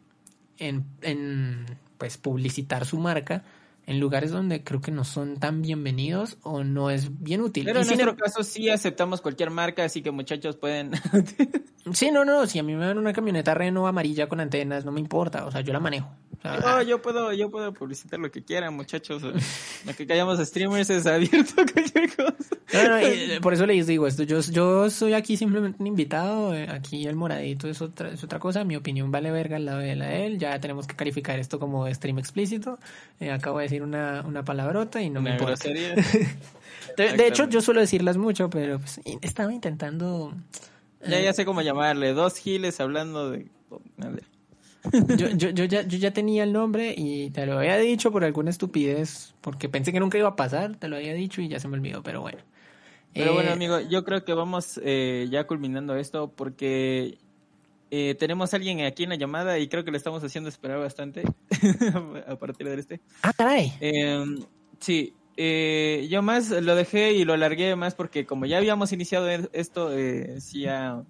en, en pues publicitar su marca en lugares donde creo que no son tan bienvenidos o no es bien útil. Pero en nuestro caso sí aceptamos cualquier marca, así que muchachos pueden... sí, no, no, si a mí me dan una camioneta Renault amarilla con antenas, no me importa, o sea, yo la manejo. no, yo puedo, yo puedo publicitar lo que quieran, muchachos. lo que callamos streamers es abierto a cualquier cosa. No, no, y por eso les digo esto, yo, yo soy aquí simplemente un invitado, eh, aquí el moradito es otra, es otra cosa, mi opinión vale verga la de la de él, ya tenemos que calificar esto como stream explícito, eh, acabo de decir una, una palabrota y no me importa. de, hecho, yo suelo decirlas mucho, pero pues, estaba intentando... Ya, ya sé cómo llamarle, dos giles hablando de... Yo, yo, yo, ya, yo ya tenía el nombre y te lo había dicho por alguna estupidez, porque pensé que nunca iba a pasar, te lo había dicho y ya se me olvidó, pero bueno. Pero bueno, eh, amigo, yo creo que vamos eh, ya culminando esto porque eh, tenemos a alguien aquí en la llamada y creo que le estamos haciendo esperar bastante a partir de este. Ah, caray. Em, sí, eh, yo más lo dejé y lo alargué más porque como ya habíamos iniciado e-, esto, eh, sí ya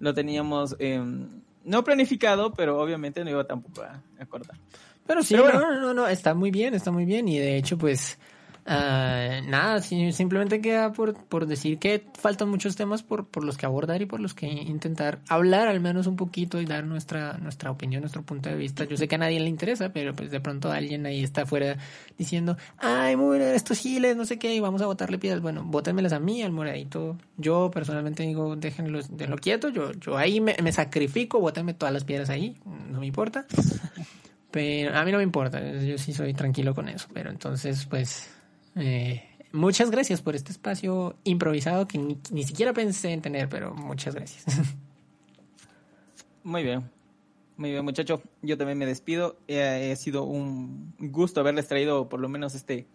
lo teníamos em, no planificado, pero obviamente no iba tampoco a acordar. Pero sí, no, no, no, está muy bien, está muy bien y de hecho pues Uh, nada, simplemente queda por, por decir que faltan muchos temas por, por los que abordar y por los que intentar hablar al menos un poquito y dar nuestra, nuestra opinión, nuestro punto de vista. Yo sé que a nadie le interesa, pero pues de pronto alguien ahí está afuera diciendo, ay, muy estos giles, no sé qué, y vamos a botarle piedras. Bueno, bótenmelas a mí, al moradito. Yo personalmente digo, déjenlo, déjenlo quieto, yo, yo ahí me, me sacrifico, bótenme todas las piedras ahí, no me importa. Pero a mí no me importa, yo sí soy tranquilo con eso. Pero entonces, pues eh, muchas gracias por este espacio improvisado que ni, siquiera pensé en tener, pero muchas gracias. Muy bien. Muy bien, muchachos. Yo también me despido. Eh, ha sido un gusto haberles traído por lo menos este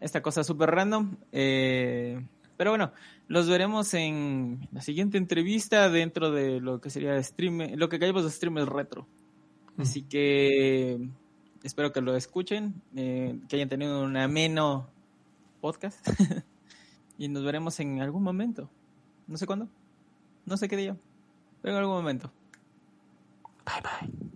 esta cosa súper random. Eh, pero bueno, los veremos en la siguiente entrevista dentro de lo que sería stream, lo que callamos de streamers retro. Así que espero que lo escuchen, eh, que hayan tenido un ameno podcast y nos veremos en algún momento. No sé cuándo, no sé qué día, pero en algún momento. Bye bye.